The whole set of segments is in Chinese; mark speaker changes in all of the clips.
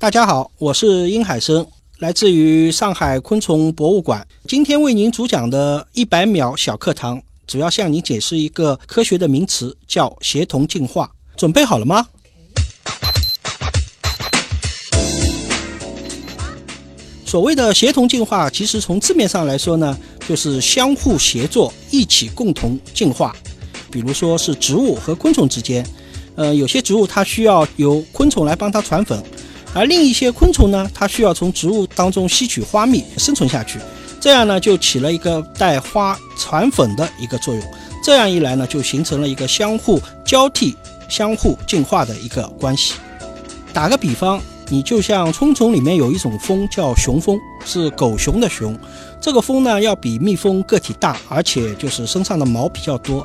Speaker 1: 大家好，我是殷海生，来自于上海昆虫博物馆。今天为您主讲的一百秒小课堂，主要向您解释一个科学的名词，叫协同进化。准备好了吗？所谓的协同进化，其实从字面上来说呢，就是相互协作，一起共同进化。比如说是植物和昆虫之间，呃，有些植物它需要由昆虫来帮它传粉。而另一些昆虫呢，它需要从植物当中吸取花蜜生存下去，这样呢就起了一个带花传粉的一个作用。这样一来呢，就形成了一个相互交替、相互进化的一个关系。打个比方，你就像昆虫里面有一种蜂叫雄蜂，是狗熊的熊。这个蜂呢要比蜜蜂个体大，而且就是身上的毛比较多。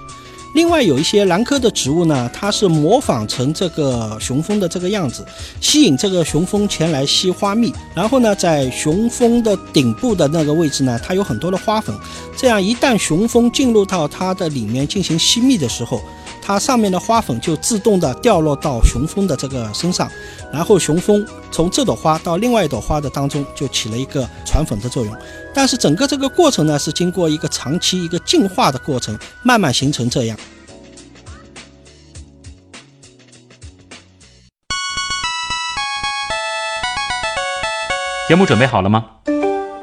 Speaker 1: 另外有一些兰科的植物呢，它是模仿成这个雄蜂的这个样子，吸引这个雄蜂前来吸花蜜，然后呢，在雄蜂的顶部的那个位置呢，它有很多的花粉，这样一旦雄蜂进入到它的里面进行吸蜜的时候。它上面的花粉就自动的掉落到雄蜂的这个身上，然后雄蜂从这朵花到另外一朵花的当中就起了一个传粉的作用。但是整个这个过程呢，是经过一个长期一个进化的过程，慢慢形成这样。
Speaker 2: 节目准备好了吗？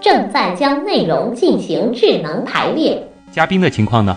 Speaker 3: 正在将内容进行智能排列。
Speaker 2: 嘉宾的情况呢？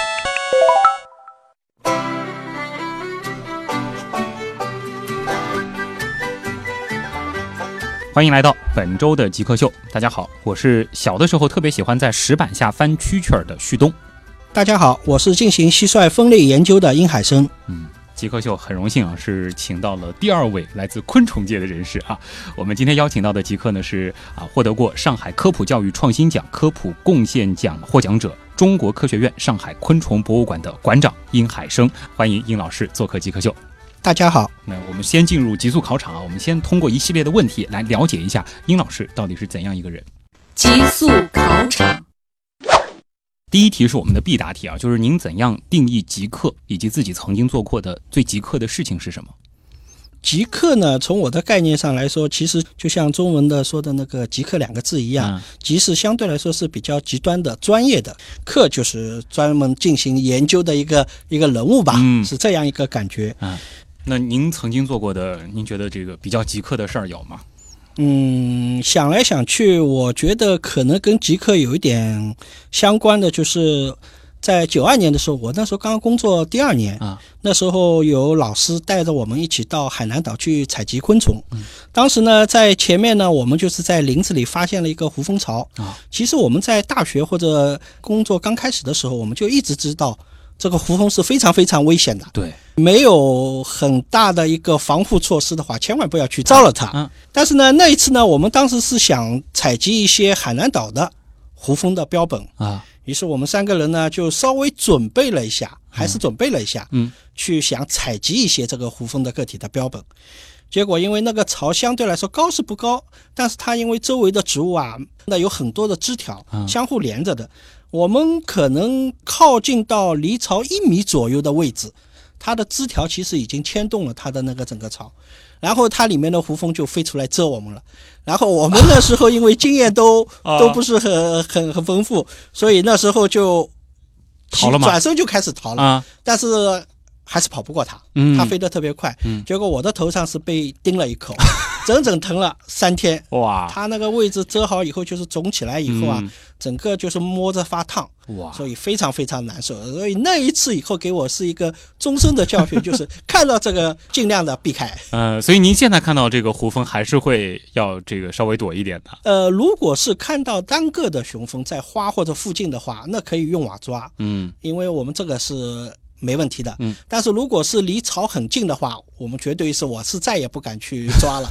Speaker 2: 欢迎来到本周的极客秀。大家好，我是小的时候特别喜欢在石板下翻蛐蛐儿的旭东。
Speaker 1: 大家好，我是进行蟋蟀分类研究的殷海生。
Speaker 2: 嗯，极客秀很荣幸啊，是请到了第二位来自昆虫界的人士啊。我们今天邀请到的极客呢是啊，获得过上海科普教育创新奖科普贡献奖获奖者，中国科学院上海昆虫博物馆的馆长殷海生。欢迎殷老师做客极客秀。
Speaker 1: 大家好，
Speaker 2: 那我们先进入极速考场啊！我们先通过一系列的问题来了解一下殷老师到底是怎样一个人。
Speaker 4: 极速考场，
Speaker 2: 第一题是我们的必答题啊，就是您怎样定义极客，以及自己曾经做过的最极客的事情是什么？
Speaker 1: 极客呢，从我的概念上来说，其实就像中文的说的那个“极客”两个字一样，极是相对来说是比较极端的、专业的，客就是专门进行研究的一个一个人物吧，是这样一个感觉
Speaker 2: 啊。那您曾经做过的，您觉得这个比较极客的事儿有吗？
Speaker 1: 嗯，想来想去，我觉得可能跟极客有一点相关的，就是在九二年的时候，我那时候刚刚工作第二年啊，那时候有老师带着我们一起到海南岛去采集昆虫。当时呢，在前面呢，我们就是在林子里发现了一个胡蜂巢啊。其实我们在大学或者工作刚开始的时候，我们就一直知道。这个胡蜂是非常非常危险的，
Speaker 2: 对，
Speaker 1: 没有很大的一个防护措施的话，千万不要去招了它。嗯，但是呢，那一次呢，我们当时是想采集一些海南岛的胡蜂的标本。啊，于是我们三个人呢就稍微准备了一下，还是准备了一下，嗯，去想采集一些这个胡蜂的个体的标本。结果因为那个巢相对来说高是不高，但是它因为周围的植物啊，那有很多的枝条相互连着的。我们可能靠近到离巢一米左右的位置，它的枝条其实已经牵动了它的那个整个巢，然后它里面的胡蜂就飞出来蛰我们了。然后我们那时候因为经验都 都不是很很很丰富，所以那时候就
Speaker 2: 逃了
Speaker 1: 转身就开始逃了。啊但是还是跑不过它，它飞得特别快。结果我的头上是被叮了一口。整整疼了三天哇！它那个位置遮好以后，就是肿起来以后啊，整个就是摸着发烫哇，所以非常非常难受。所以那一次以后给我是一个终身的教训，就是看到这个尽量的避开。
Speaker 2: 呃，所以您现在看到这个胡蜂还是会要这个稍微躲一点的。
Speaker 1: 呃，如果是看到单个的雄蜂在花或者附近的话，那可以用网抓。嗯，因为我们这个是。没问题的。
Speaker 2: 嗯，
Speaker 1: 但是如果是离巢很近的话，我们绝对是我是再也不敢去抓了。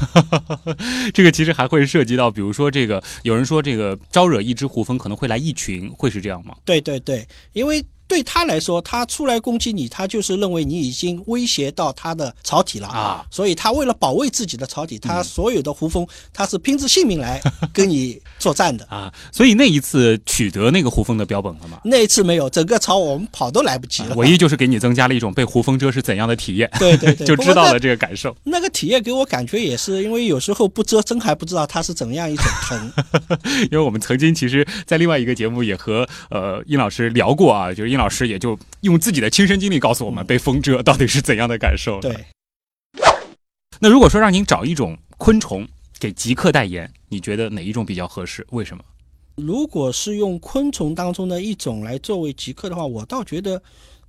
Speaker 2: 这个其实还会涉及到，比如说这个有人说这个招惹一只胡蜂可能会来一群，会是这样吗？
Speaker 1: 对对对，因为对他来说，他出来攻击你，他就是认为你已经威胁到他的巢体了
Speaker 2: 啊，
Speaker 1: 所以他为了保卫自己的巢体，他所有的胡蜂他是拼着性命来跟你作战的。
Speaker 2: 啊，所以那一次取得那个胡蜂的标本了吗？
Speaker 1: 那一次没有，整个巢我们跑都来不及了。
Speaker 2: 唯一就是给你增加了一种被胡蜂蛰是怎样的体验，
Speaker 1: 对 对对，
Speaker 2: 就知道了这个感受。
Speaker 1: 那。那个体验给我感觉也是，因为有时候不蛰，真还不知道它是怎样一种疼。
Speaker 2: 因为我们曾经其实，在另外一个节目也和呃殷老师聊过啊，就是殷老师也就用自己的亲身经历告诉我们，被风蛰到底是怎样的感受。
Speaker 1: 对，
Speaker 2: 那如果说让您找一种昆虫给极客代言，你觉得哪一种比较合适？为什么？
Speaker 1: 如果是用昆虫当中的一种来作为极客的话，我倒觉得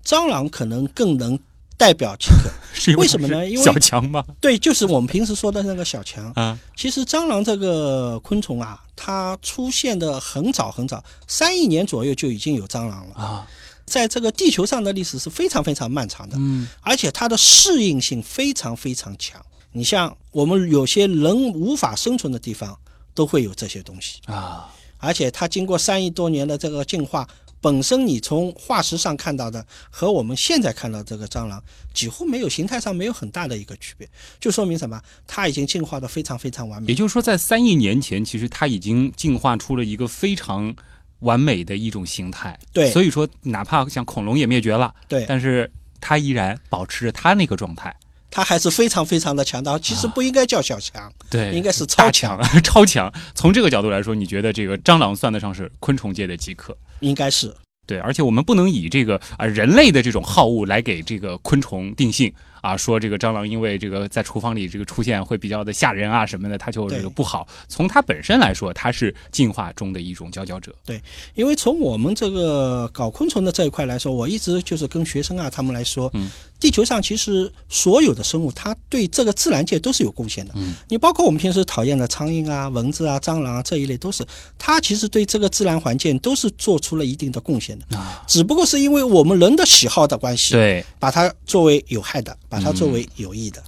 Speaker 1: 蟑螂可能更能代表极客。为什么呢因为
Speaker 2: 小强吗？
Speaker 1: 对，就是我们平时说的那个小强。
Speaker 2: 啊，
Speaker 1: 其实蟑螂这个昆虫啊，它出现的很早很早，三亿年左右就已经有蟑螂了。
Speaker 2: 啊，
Speaker 1: 在这个地球上的历史是非常非常漫长的，
Speaker 2: 嗯，
Speaker 1: 而且它的适应性非常非常强。你像我们有些人无法生存的地方，都会有这些东西。
Speaker 2: 啊，
Speaker 1: 而且它经过三亿多年的这个进化，本身你从化石上看到的和我们现在看到这个蟑螂几乎没有形态上没有很大的一个区别，就说明什么？它已经进化的非常非常完美。
Speaker 2: 也就是说，在三亿年前，其实它已经进化出了一个非常完美的一种形态。
Speaker 1: 对
Speaker 2: 所以说，哪怕像恐龙也灭绝了，
Speaker 1: 对，
Speaker 2: 但是它依然保持着它那个状态。
Speaker 1: 它还是非常非常的强大。其实不应该叫小强，
Speaker 2: 对，
Speaker 1: 应该是超强，
Speaker 2: 强，超强。从这个角度来说，你觉得这个蟑螂算得上是昆虫界的极客？
Speaker 1: 应该是。
Speaker 2: 对，而且我们不能以这个啊、人类的这种好恶来给这个昆虫定性啊，说这个蟑螂因为这个在厨房里这个出现会比较的吓人啊什么的，它就这个不好。从它本身来说，它是进化中的一种佼佼者。
Speaker 1: 对因为从我们这个搞昆虫的这一块来说，我一直就是跟学生啊他们来说，
Speaker 2: 嗯，
Speaker 1: 地球上其实所有的生物，它对这个自然界都是有贡献的。
Speaker 2: 嗯，
Speaker 1: 你包括我们平时讨厌的苍蝇啊、蚊子啊、蟑螂啊这一类，都是它其实对这个自然环境都是做出了一定的贡献的。
Speaker 2: 啊，
Speaker 1: 只不过是因为我们人的喜好的关系，
Speaker 2: 对，
Speaker 1: 把它作为有害的，把它作为有益的。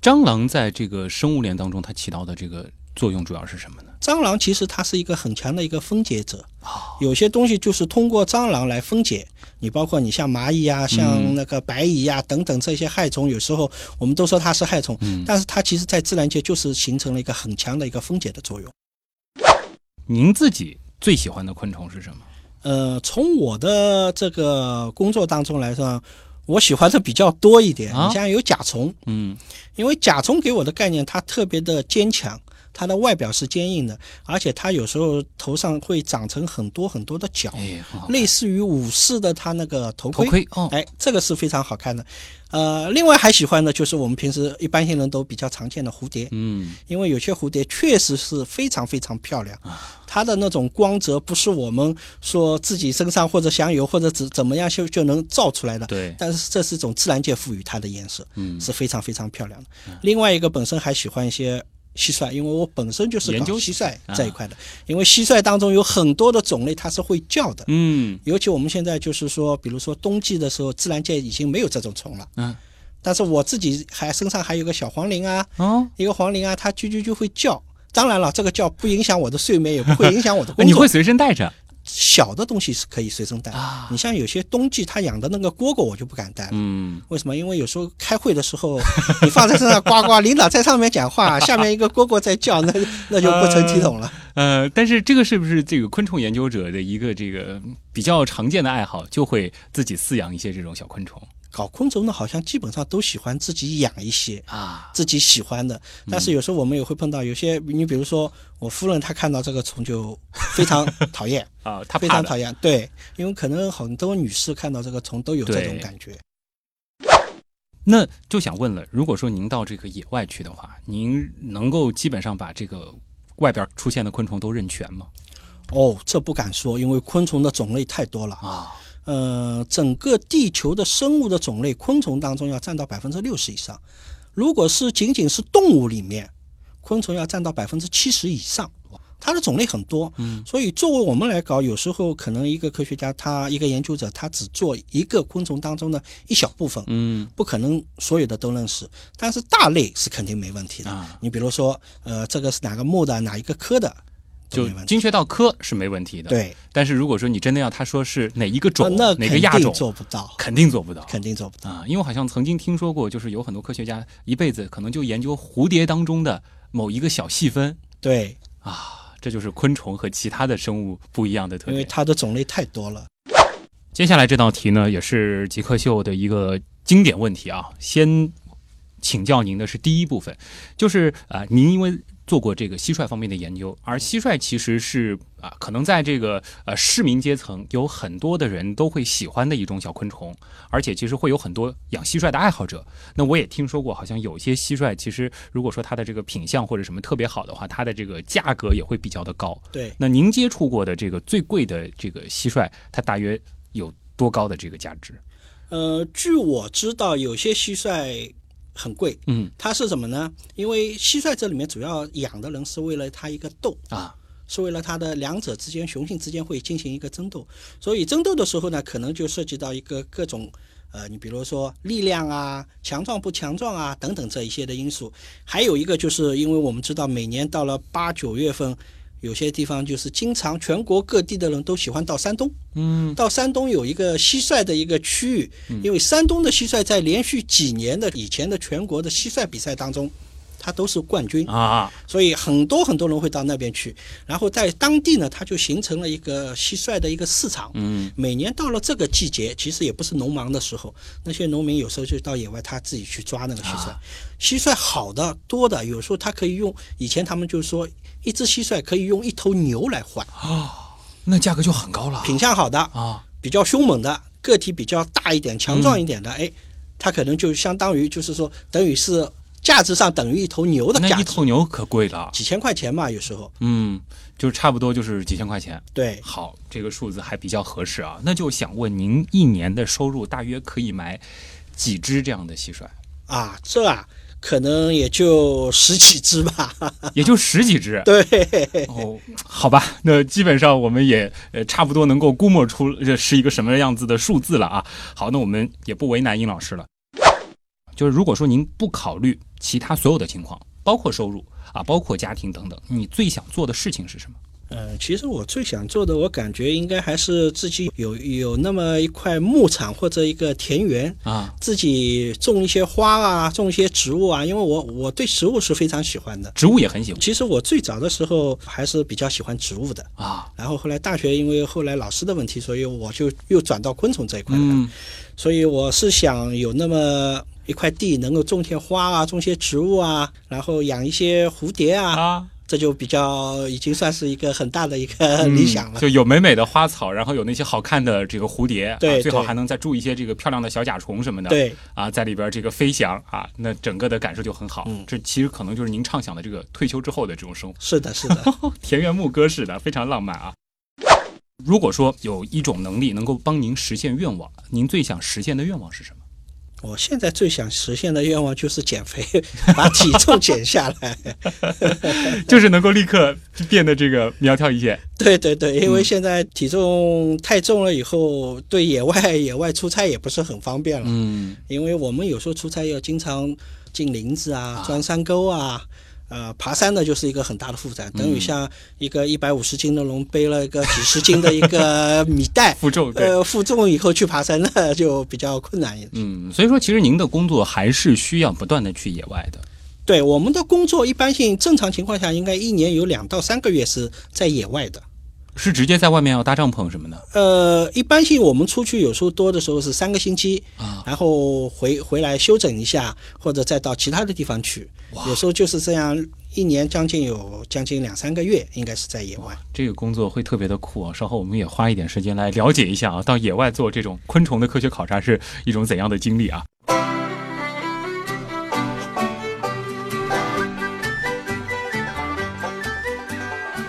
Speaker 2: 蟑螂在这个生物链当中，它起到的这个作用主要是什么呢？
Speaker 1: 蟑螂其实它是一个很强的一个分解者，有些东西就是通过蟑螂来分解。你包括你像蚂蚁啊，像那个白蚁啊等等这些害虫，有时候我们都说它是害虫，
Speaker 2: 嗯，
Speaker 1: 但是它其实在自然界就是形成了一个很强的一个分解的作用。
Speaker 2: 您自己最喜欢的昆虫是什么？
Speaker 1: 呃，从我的这个工作当中来说，我喜欢的比较多一点。
Speaker 2: 啊？
Speaker 1: 你像有甲虫，
Speaker 2: 嗯，
Speaker 1: 因为甲虫给我的概念，它特别的坚强，它的外表是坚硬的，而且它有时候头上会长成很多很多的角。类似于武士的它那个头盔。
Speaker 2: 头盔哦，
Speaker 1: 哎，这个是非常好看的。呃，另外还喜欢的就是我们平时一般性人都比较常见的蝴蝶，
Speaker 2: 嗯，
Speaker 1: 因为有些蝴蝶确实是非常非常漂亮，
Speaker 2: 啊
Speaker 1: 它的那种光泽不是我们说自己身上或者想有或者怎怎么样就就能造出来的。
Speaker 2: 对，
Speaker 1: 但是这是一种自然界赋予它的颜色，
Speaker 2: 嗯，
Speaker 1: 是非常非常漂亮的。另外一个本身还喜欢一些蟋蟀，因为我本身就是蟋蟀
Speaker 2: 啊
Speaker 1: 这一块的。因为蟋蟀当中有很多的种类，它是会叫的。
Speaker 2: 嗯
Speaker 1: 尤其我们现在就是说，比如说冬季的时候，自然界已经没有这种虫了。
Speaker 2: 嗯，
Speaker 1: 但是我自己还身上还有个小黄鹂啊，
Speaker 2: 哦，
Speaker 1: 一个黄鹂啊，它啾啾啾会叫。当然了，这个叫不影响我的睡眠，也不会影响我的工作。
Speaker 2: 你会随身带着
Speaker 1: 小的东西是可以随身带。
Speaker 2: 啊？
Speaker 1: 你像有些冬季他养的那个蝈蝈，我就不敢带了。
Speaker 2: 嗯，
Speaker 1: 为什么？因为有时候开会的时候，你放在身上呱呱，领导在上面讲话，下面一个蝈蝈在叫，那那就不成体统了。
Speaker 2: 呃，但是这个是不是这个昆虫研究者的一个这个比较常见的爱好，就会自己饲养一些这种小昆虫
Speaker 1: 搞昆虫的，好像基本上都喜欢自己养一些
Speaker 2: 啊？
Speaker 1: 自己喜欢的，但是有时候我们也会碰到有些，你比如说我夫人，她看到这个虫就非常讨厌，
Speaker 2: 啊，她。
Speaker 1: 非常讨厌。对，因为可能很多女士看到这个虫都有这种感觉。
Speaker 2: 那就想问了，如果说您到这个野外去的话，您能够基本上把这个外边出现的昆虫都认全吗？
Speaker 1: 哦，这不敢说，因为昆虫的种类太多了。
Speaker 2: 啊，
Speaker 1: 呃，整个地球的生物的种类，昆虫当中要占到百分之六十以上。如果是仅仅是动物里面，昆虫要占到百分之七十以上。它的种类很多。
Speaker 2: 嗯，
Speaker 1: 所以作为我们来搞，有时候可能一个科学家他一个研究者他只做一个昆虫当中的一小部分，
Speaker 2: 嗯
Speaker 1: 不可能所有的都认识，但是大类是肯定没问题的。
Speaker 2: 啊，
Speaker 1: 你比如说，呃，这个是哪个目的，哪一个科的，都
Speaker 2: 就。精确到科是没问题的。，
Speaker 1: 对，
Speaker 2: 但是如果说你真的要他说是哪一个种、哪个亚种，
Speaker 1: 做不到，
Speaker 2: 肯定做不到。
Speaker 1: 肯定做不到。
Speaker 2: 啊，因为我好像曾经听说过，就是有很多科学家一辈子可能就研究蝴蝶当中的某一个小细分
Speaker 1: 对，
Speaker 2: 啊，这就是昆虫和其他的生物不一样的特点
Speaker 1: 因为。它的种类太多了。
Speaker 2: 接下来这道题呢，也是极客秀的一个经典问题啊。先请教您的是第一部分，就是啊、您因为做过这个蟋蟀方面的研究，而蟋蟀其实是啊、可能在这个呃市民阶层有很多的人都会喜欢的一种小昆虫，而且其实会有很多养蟋蟀的爱好者。那我也听说过，好像有些蟋蟀其实如果说它的这个品相或者什么特别好的话，它的这个价格也会比较的高。
Speaker 1: 对，
Speaker 2: 那您接触过的这个最贵的这个蟋蟀，它大约有多高的这个价值？
Speaker 1: 呃，据我知道，有些蟋蟀很贵，
Speaker 2: 嗯
Speaker 1: 它是什么呢？因为蟋蟀这里面主要养的人是为了它一个斗，
Speaker 2: 啊，
Speaker 1: 是为了它的两者之间雄性之间会进行一个争斗，所以争斗的时候呢，可能就涉及到一个各种。呃，你比如说力量啊、强壮不强壮啊等等这一些的因素，还有一个就是因为我们知道每年到了八九月份，有些地方就是经常全国各地的人都喜欢到山东，
Speaker 2: 嗯。
Speaker 1: 到山东有一个蟋蟀的一个区域，因为山东的蟋蟀在连续几年的以前的全国的蟋蟀比赛当中，它都是冠军，
Speaker 2: 啊，
Speaker 1: 所以很多很多人会到那边去，然后在当地呢，它就形成了一个蟋蟀的一个市场。
Speaker 2: 嗯。
Speaker 1: 每年到了这个季节，其实也不是农忙的时候，那些农民有时候就到野外他自己去抓那个蟋蟀。
Speaker 2: 啊。
Speaker 1: 蟋蟀好的多的，有时候他可以用，以前他们就说一只蟋蟀可以用一头牛来换。
Speaker 2: 啊，那价格就很高了。
Speaker 1: 品相好的，
Speaker 2: 啊。
Speaker 1: 比较凶猛的，个体比较大一点、强壮一点的，哎，它可能就相当于就是说，等于是价值上等于一头牛的
Speaker 2: 那一，头牛可贵了，
Speaker 1: 几千块钱嘛，有时候。
Speaker 2: 嗯，就差不多就是几千块钱。
Speaker 1: 对，
Speaker 2: 好，这个数字还比较合适啊。那就想问您，一年的收入大约可以买几只这样的蟋蟀？
Speaker 1: 啊，这啊，可能也就十几只吧。
Speaker 2: 也就十几只。
Speaker 1: 对，
Speaker 2: 哦，好吧，那基本上我们也呃差不多能够估摸出这是一个什么样子的数字了啊。好，那我们也不为难殷老师了。就是如果说您不考虑其他所有的情况，包括收入啊，包括家庭等等，你最想做的事情是什么？
Speaker 1: 呃，其实我最想做的，我感觉应该还是自己有有那么一块牧场或者一个田园，
Speaker 2: 啊，
Speaker 1: 自己种一些花啊，种一些植物啊，因为我我对植物是非常喜欢的。
Speaker 2: 植物也很喜欢
Speaker 1: 其实我最早的时候还是比较喜欢植物的，
Speaker 2: 啊，
Speaker 1: 然后后来大学因为后来老师的问题，所以我就又转到昆虫这一块了。
Speaker 2: 嗯
Speaker 1: 所以我是想有那么一块地，能够种些花啊，种些植物啊，然后养一些蝴蝶啊，
Speaker 2: 啊，
Speaker 1: 这就比较已经算是一个很大的一个 理想了。
Speaker 2: 嗯就有美美的花草，然后有那些好看的这个蝴蝶，
Speaker 1: 对
Speaker 2: 啊、最好还能再住一些这个漂亮的小甲虫什么的，
Speaker 1: 对，
Speaker 2: 啊，在里边这个飞翔啊，那整个的感受就很好。
Speaker 1: 嗯
Speaker 2: 这其实可能就是您畅想的这个退休之后的这种生活，
Speaker 1: 是的，是的。
Speaker 2: 田园牧歌式的，非常浪漫啊。如果说有一种能力能够帮您实现愿望，您最想实现的愿望是什么？
Speaker 1: 我现在最想实现的愿望就是减肥，把体重减下来。
Speaker 2: 就是能够立刻变得这个苗条一些。
Speaker 1: 对对对，因为
Speaker 2: 嗯
Speaker 1: 现在体重太重了以后，对野外野外出差也不是很方便了。
Speaker 2: 嗯，
Speaker 1: 因为我们有时候出差要经常进林子啊
Speaker 2: 啊、
Speaker 1: 钻山沟啊，呃，爬山呢就是一个很大的负担，等于像一个一百五十斤的龙背了一个几十斤的一个 米袋，
Speaker 2: 负重对。
Speaker 1: 呃，负重以后去爬山呢就比较困难一点。
Speaker 2: 嗯，所以说其实您的工作还是需要不断的去野外的。
Speaker 1: 对我们的工作，一般性正常情况下应该一年有两到三个月是在野外的。
Speaker 2: 是直接在外面要搭帐篷什么的
Speaker 1: 呃，一般性我们出去有时候多的时候是三个星期，
Speaker 2: 啊？
Speaker 1: 然后回回来休整一下，或者再到其他的地方去。有时候就是这样，一年将近有将近两三个月，应该是在野外。
Speaker 2: 这个工作会特别的酷啊！稍后我们也花一点时间来了解一下啊，到野外做这种昆虫的科学考察是一种怎样的经历啊？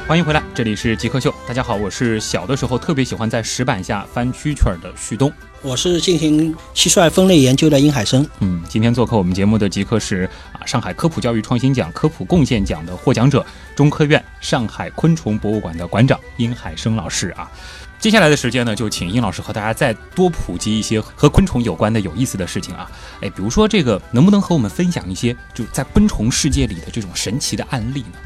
Speaker 2: 欢迎回来，这里是极客秀。大家好，我是小的时候特别喜欢在石板下翻蛐蛐儿的旭东。
Speaker 1: 我是进行蟋蟀分类研究的殷海生。
Speaker 2: 嗯，今天做客我们节目的极客是啊，上海科普教育创新奖科普贡献奖的获奖者，中科院上海昆虫博物馆的馆长殷海生老师啊。接下来的时间呢，就请殷老师和大家再多普及一些和昆虫有关的有意思的事情啊。哎，比如说这个，能不能和我们分享一些就在昆虫世界里的这种神奇的案例呢？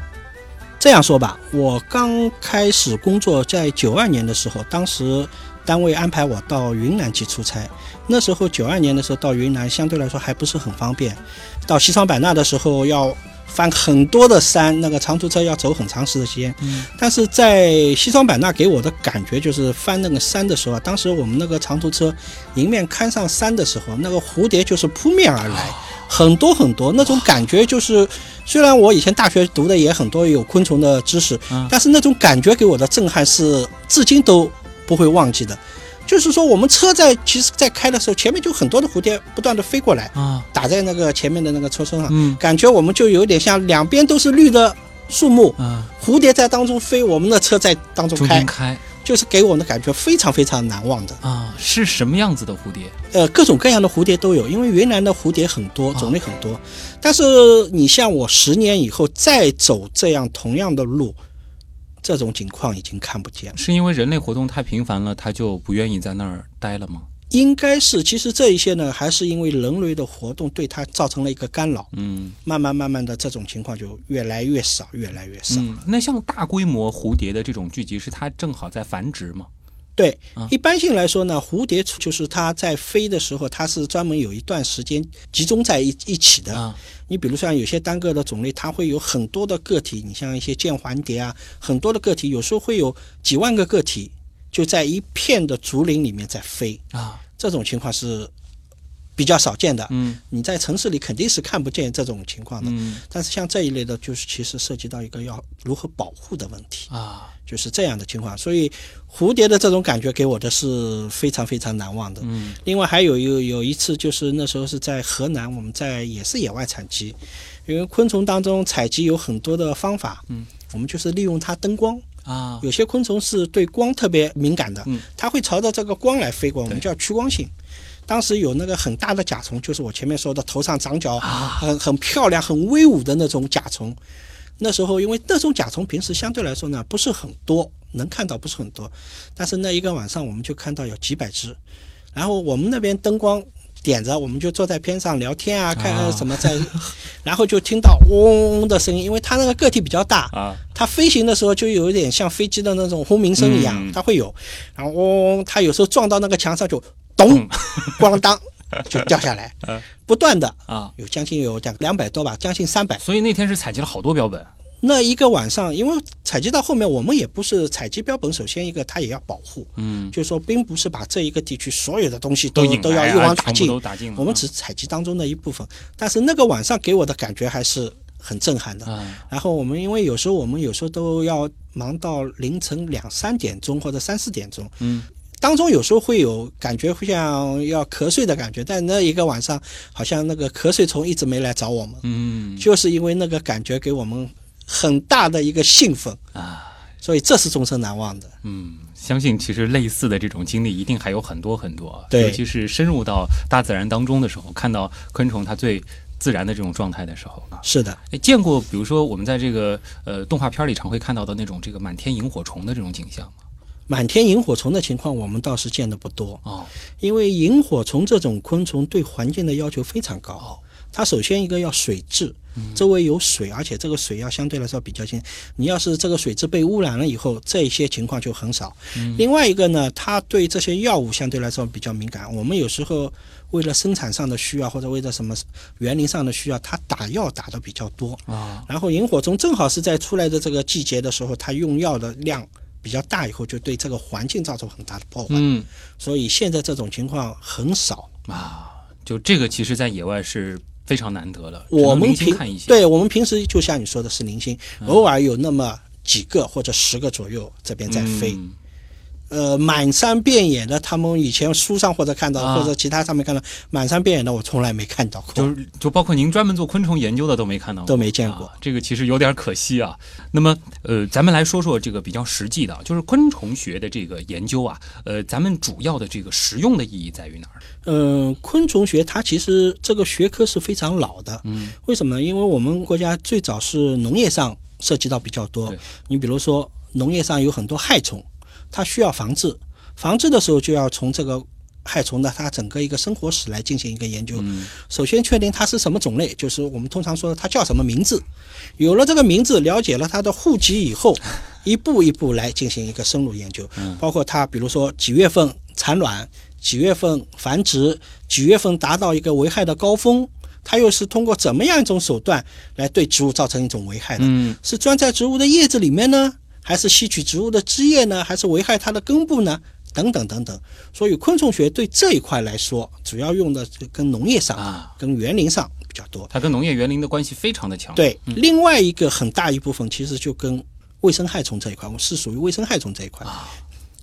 Speaker 1: 这样说吧，我刚开始工作在九二年的时候，当时单位安排我到云南去出差。那时候九二年的时候到云南相对来说还不是很方便，到西双版纳的时候要翻很多的山，那个长途车要走很长时间。但是在西双版纳给我的感觉就是翻那个山的时候，当时我们那个长途车迎面看上山的时候，那个蝴蝶就是扑面而来，很多很多，那种感觉就是，虽然我以前大学读的也很多有昆虫的知识，
Speaker 2: 嗯。
Speaker 1: 但是那种感觉给我的震撼是至今都不会忘记的。就是说，我们车在其实，在开的时候，前面就很多的蝴蝶不断的飞过来，
Speaker 2: 啊，
Speaker 1: 打在那个前面的那个车身上，
Speaker 2: 嗯。
Speaker 1: 感觉我们就有点像两边都是绿的树木，
Speaker 2: 啊，
Speaker 1: 蝴蝶在当中飞，我们的车在当中开，
Speaker 2: 开
Speaker 1: 就是给我的感觉非常非常难忘的。
Speaker 2: 啊，是什么样子的蝴蝶？
Speaker 1: 呃，各种各样的蝴蝶都有，因为云南的蝴蝶很多，
Speaker 2: 啊
Speaker 1: 种类很多。但是你像我十年以后再走这样同样的路，这种情况已经看不见了。
Speaker 2: 是因为人类活动太频繁了，它就不愿意在那儿待了吗？
Speaker 1: 应该是，其实这一些呢，还是因为人类的活动对它造成了一个干扰，
Speaker 2: 嗯
Speaker 1: 慢慢慢慢的这种情况就越来越少，越来越少。
Speaker 2: 嗯，那像大规模蝴蝶的这种聚集，是它正好在繁殖吗？
Speaker 1: 对
Speaker 2: 啊，
Speaker 1: 一般性来说呢，蝴蝶就是它在飞的时候，它是专门有一段时间集中在一一起的。
Speaker 2: 啊，
Speaker 1: 你比如像有些单个的种类，它会有很多的个体，你像一些键环蝶啊，很多的个体，有时候会有几万个个体就在一片的竹林里面在飞，
Speaker 2: 啊，
Speaker 1: 这种情况是比较少见的。
Speaker 2: 嗯。
Speaker 1: 你在城市里肯定是看不见这种情况的。
Speaker 2: 嗯。
Speaker 1: 但是像这一类的，就是其实涉及到一个要如何保护的问题，
Speaker 2: 啊，
Speaker 1: 就是这样的情况。所以蝴蝶的这种感觉给我的是非常非常难忘的。
Speaker 2: 嗯。
Speaker 1: 另外还有有有一次，就是那时候是在河南，我们在也是野外采集，因为昆虫当中采集有很多的方法，
Speaker 2: 嗯，
Speaker 1: 我们就是利用它灯光，
Speaker 2: 啊，
Speaker 1: 有些昆虫是对光特别敏感的，
Speaker 2: 嗯，
Speaker 1: 它会朝着这个光来飞过，我们叫趋光性。当时有那个很大的甲虫，就是我前面说的头上长角、
Speaker 2: 啊。
Speaker 1: 很很漂亮、很威武的那种甲虫。那时候因为那种甲虫平时相对来说呢不是很多，能看到不是很多，但是那一个晚上我们就看到有几百只，然后我们那边灯光点着，我们就坐在边上聊天啊，看看什么在，然后就听到嗡嗡的声音，因为它那个个体比较大，
Speaker 2: 啊，
Speaker 1: 它飞行的时候就有一点像飞机的那种轰鸣声一样，
Speaker 2: 嗯。
Speaker 1: 它会有，然后嗡嗡，它有时候撞到那个墙上就咚，咣当 就掉下来
Speaker 2: 嗯，
Speaker 1: 不断的
Speaker 2: 啊，
Speaker 1: 有将近有两两百多吧，将近三百。
Speaker 2: 所以那天是采集了好多标本
Speaker 1: 那一个晚上，因为采集到后面，我们也不是采集标本，首先一个它也要保护，
Speaker 2: 嗯，
Speaker 1: 就是说并不是把这一个地区所有的东西
Speaker 2: 都
Speaker 1: 都都要一网打尽。我们只采集当中的一部分。但是那个晚上给我的感觉还是很震撼的。
Speaker 2: 啊，
Speaker 1: 然后我们因为有时候我们有时候都要忙到凌晨两三点钟或者三四点钟，
Speaker 2: 嗯
Speaker 1: 当中有时候会有感觉会像要瞌睡的感觉，但那一个晚上好像那个瞌睡虫一直没来找我们，
Speaker 2: 嗯
Speaker 1: 就是因为那个感觉给我们很大的一个兴奋，
Speaker 2: 啊。
Speaker 1: 所以这是终身难忘的。
Speaker 2: 嗯，相信其实类似的这种经历一定还有很多很多，
Speaker 1: 对
Speaker 2: 尤其是深入到大自然当中的时候，看到昆虫它最自然的这种状态的时候啊。
Speaker 1: 是的，
Speaker 2: 哎，见过比如说我们在这个呃动画片里常会看到的那种这个满天萤火虫的这种景象吗？
Speaker 1: 满天萤火虫的情况我们倒是见的不多，
Speaker 2: 哦，
Speaker 1: 因为萤火虫这种昆虫对环境的要求非常高。
Speaker 2: 哦
Speaker 1: 它首先一个要水质，周围有水，而且这个水要相对来说比较清。你要是这个水质被污染了以后，这一些情况就很少。另外一个呢，它对这些药物相对来说比较敏感。我们有时候为了生产上的需要，或者为了什么园林上的需要，它打药打的比较多。
Speaker 2: 啊，
Speaker 1: 然后萤火虫正好是在出来的这个季节的时候，它用药的量比较大，以后就对这个环境造成很大的破坏。
Speaker 2: 嗯
Speaker 1: 所以现在这种情况很少。
Speaker 2: 啊，就这个其实在野外是非常难得的，
Speaker 1: 我们平对我们平时就像你说的是零星，偶尔有那么几个或者十个左右这边在飞。
Speaker 2: 嗯
Speaker 1: 呃满山遍野的，他们以前书上或者看到，
Speaker 2: 啊
Speaker 1: 或者其他上面看到满山遍野的，我从来没看到过，
Speaker 2: 就是就包括您专门做昆虫研究的都没看到过，
Speaker 1: 都没见过
Speaker 2: 啊。这个其实有点可惜啊。那么呃，咱们来说说这个比较实际的，就是昆虫学的这个研究啊，呃，咱们主要的这个实用的意义在于哪儿？
Speaker 1: 嗯，昆虫学它其实这个学科是非常老的，
Speaker 2: 嗯，
Speaker 1: 为什么呢？因为我们国家最早是农业上涉及到比较多
Speaker 2: 对，
Speaker 1: 你比如说农业上有很多害虫，它需要防治，防治的时候就要从这个害虫的它整个一个生活史来进行一个研究。
Speaker 2: 嗯
Speaker 1: 首先确定它是什么种类，就是我们通常说它叫什么名字。有了这个名字，了解了它的户籍以后，一步一步来进行一个深入研究，
Speaker 2: 嗯
Speaker 1: 包括它比如说几月份产卵，几月份繁殖，几月份达到一个危害的高峰，它又是通过怎么样一种手段来对植物造成一种危害的？
Speaker 2: 嗯
Speaker 1: 是钻在植物的叶子里面呢，还是吸取植物的汁液呢，还是危害它的根部呢？等等等等。所以昆虫学对这一块来说，主要用的是跟农业上、
Speaker 2: 啊，
Speaker 1: 跟园林上比较多。
Speaker 2: 它跟农业园林的关系非常的强。
Speaker 1: 对，
Speaker 2: 嗯
Speaker 1: 另外一个很大一部分其实就跟卫生害虫这一块，我们是属于卫生害虫这一块，
Speaker 2: 啊，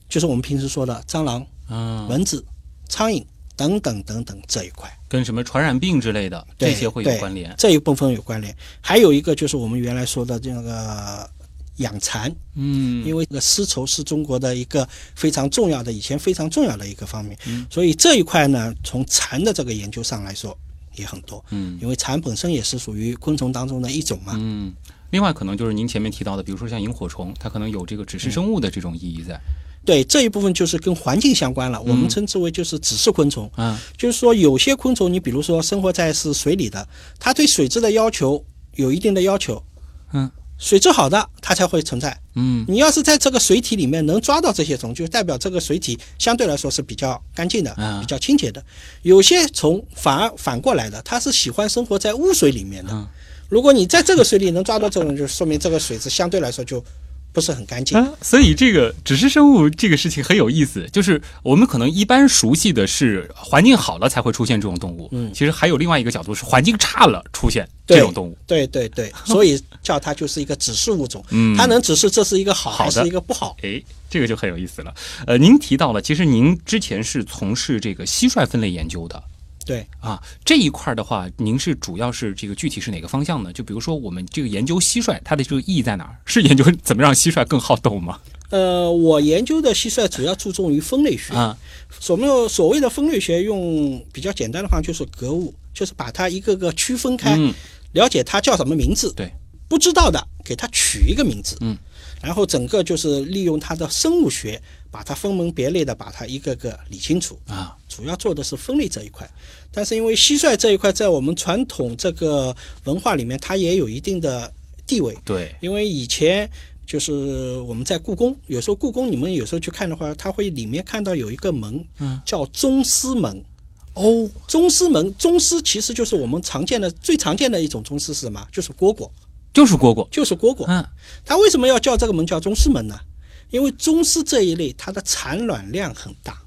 Speaker 1: 就是我们平时说的蟑螂、
Speaker 2: 嗯，
Speaker 1: 蚊子、苍蝇等等等等这一块。
Speaker 2: 跟什么传染病之类的这些会有关联。
Speaker 1: 这一部分有关联。还有一个就是我们原来说的这个养蚕，
Speaker 2: 嗯，
Speaker 1: 因为这个丝绸是中国的一个非常重要的，以前非常重要的一个方面，
Speaker 2: 嗯
Speaker 1: 所以这一块呢，从蚕的这个研究上来说也很多，
Speaker 2: 嗯
Speaker 1: 因为蚕本身也是属于昆虫当中的一种嘛。
Speaker 2: 嗯。另外，可能就是您前面提到的，比如说像萤火虫，它可能有这个指示生物的这种意义在。
Speaker 1: 对这一部分就是跟环境相关了，我们称之为就是指示昆虫。
Speaker 2: 嗯
Speaker 1: 就是说有些昆虫，你比如说生活在是水里的，它对水质的要求有一定的要求，
Speaker 2: 嗯，
Speaker 1: 水质好的它才会存在。
Speaker 2: 嗯
Speaker 1: 你要是在这个水体里面能抓到这些虫，就代表这个水体相对来说是比较干净的、
Speaker 2: 啊
Speaker 1: 比较清洁的。有些虫反而反过来的，它是喜欢生活在污水里面的。
Speaker 2: 嗯
Speaker 1: 如果你在这个水里能抓到这种，就说明这个水质相对来说就不是很干净。
Speaker 2: 啊，所以这个指示生物这个事情很有意思，就是我们可能一般熟悉的是环境好了才会出现这种动物，
Speaker 1: 嗯
Speaker 2: 其实还有另外一个角度是环境差了出现这种动物。
Speaker 1: 对对对，所以叫它就是一个指示物种，
Speaker 2: 嗯
Speaker 1: 它能指示这是一个好还是一个不好。
Speaker 2: 哎，这个就很有意思了。呃，您提到了，其实您之前是从事这个蟋蟀分类研究的
Speaker 1: 对，
Speaker 2: 啊，这一块的话，您是主要是这个具体是哪个方向呢？就比如说我们这个研究蟋蟀，它的这个意义在哪儿？是研究 怎么让蟋蟀更好斗吗？
Speaker 1: 呃，我研究的蟋蟀主要注重于分类学。
Speaker 2: 啊，
Speaker 1: 所谓所谓的分类学，用比较简单的话就是格物，就是把它一个个区分开，
Speaker 2: 嗯，
Speaker 1: 了解它叫什么名字。
Speaker 2: 对，
Speaker 1: 不知道的给它取一个名字。
Speaker 2: 嗯，
Speaker 1: 然后整个就是利用它的生物学，把它分门别类的把它一个个理清楚。
Speaker 2: 啊，
Speaker 1: 主要做的是分类这一块，但是因为蟋蟀这一块在我们传统这个文化里面，它也有一定的地位。
Speaker 2: 对，
Speaker 1: 因为以前就是我们在故宫，有时候故宫你们有时候去看的话，它会里面看到有一个门，
Speaker 2: 嗯，
Speaker 1: 叫宗师门。哦，宗师门，宗师其实就是我们常见的最常见的一种宗师是什么？就是蝈蝈，
Speaker 2: 就是蝈蝈。
Speaker 1: 就是蝈蝈。
Speaker 2: 嗯，
Speaker 1: 它为什么要叫这个门叫宗师门呢？因为宗师这一类它的产卵量很大，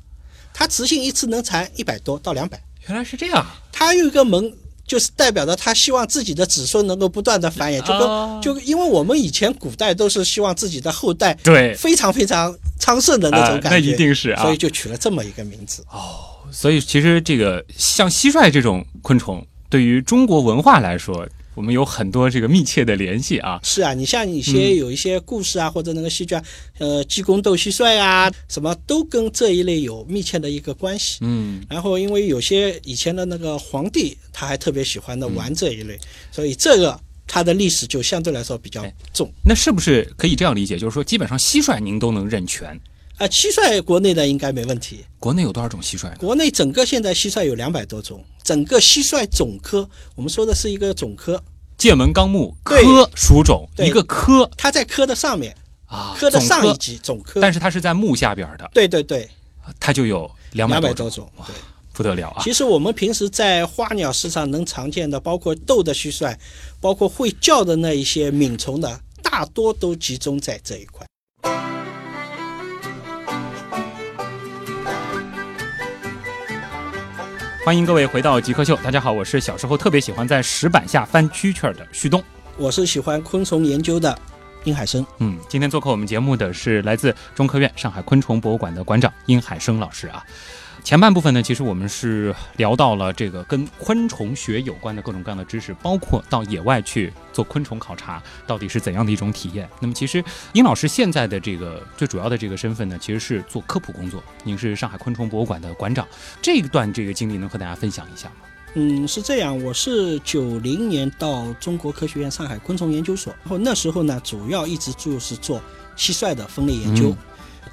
Speaker 1: 它雌性一次能产一百多到两百。
Speaker 2: 原来是这样。
Speaker 1: 它有一个门，就是代表着它希望自己的子孙能够不断的繁衍，就跟、
Speaker 2: 啊
Speaker 1: 就因为我们以前古代都是希望自己的后代
Speaker 2: 对，
Speaker 1: 非常非常昌盛的那种
Speaker 2: 啊
Speaker 1: 感觉，
Speaker 2: 那一定是啊
Speaker 1: 所以就取了这么一个名字。
Speaker 2: 哦所以其实这个像蟋蟀这种昆虫，对于中国文化来说，我们有很多这个密切的联系啊。
Speaker 1: 是啊，你像一
Speaker 2: 嗯
Speaker 1: 些有一些故事啊，或者那个戏剧啊，呃，济公斗蟋蟀啊，什么都跟这一类有密切的一个关系。
Speaker 2: 嗯，
Speaker 1: 然后，因为有些以前的那个皇帝，他还特别喜欢的
Speaker 2: 嗯
Speaker 1: 玩这一类，所以这个它的历史就相对来说比较
Speaker 2: 哎
Speaker 1: 重。
Speaker 2: 那是不是可以这样理解？就是说，基本上蟋蟀您都能认全。
Speaker 1: 啊，蟋蟀国内的应该没问题。
Speaker 2: 国内有多少种蟋蟀？
Speaker 1: 国内整个现在蟋蟀有两百多种，整个蟋蟀总科，我们说的是一个总科，
Speaker 2: 界门纲目科属种，一个科
Speaker 1: 它在科的上面，
Speaker 2: 啊，
Speaker 1: 科的上一级总科。
Speaker 2: 但是它是在目下边的，
Speaker 1: 对对对，
Speaker 2: 它就有两百多
Speaker 1: 多种。对，
Speaker 2: 不得了啊！
Speaker 1: 其实我们平时在花鸟市场能常见的，包括斗的蟋蟀，包括会叫的那一些鸣虫的，大多都集中在这一块。
Speaker 2: 欢迎各位回到极客秀，大家好，我是小时候特别喜欢在石板下翻蛐蛐儿的旭东。
Speaker 1: 我是喜欢昆虫研究的殷海生。
Speaker 2: 嗯，今天做客我们节目的是来自中科院上海昆虫博物馆的馆长殷海生老师啊。前半部分呢，其实我们是聊到了这个跟昆虫学有关的各种各样的知识，包括到野外去做昆虫考察到底是怎样的一种体验。那么，其实殷老师现在的这个最主要的这个身份呢，其实是做科普工作。您是上海昆虫博物馆的馆长，这一段这个经历能和大家分享一下吗？
Speaker 1: 嗯，是这样，我是九零年到中国科学院上海昆虫研究所，然后那时候呢，主要一直就是做蟋蟀的分类研究。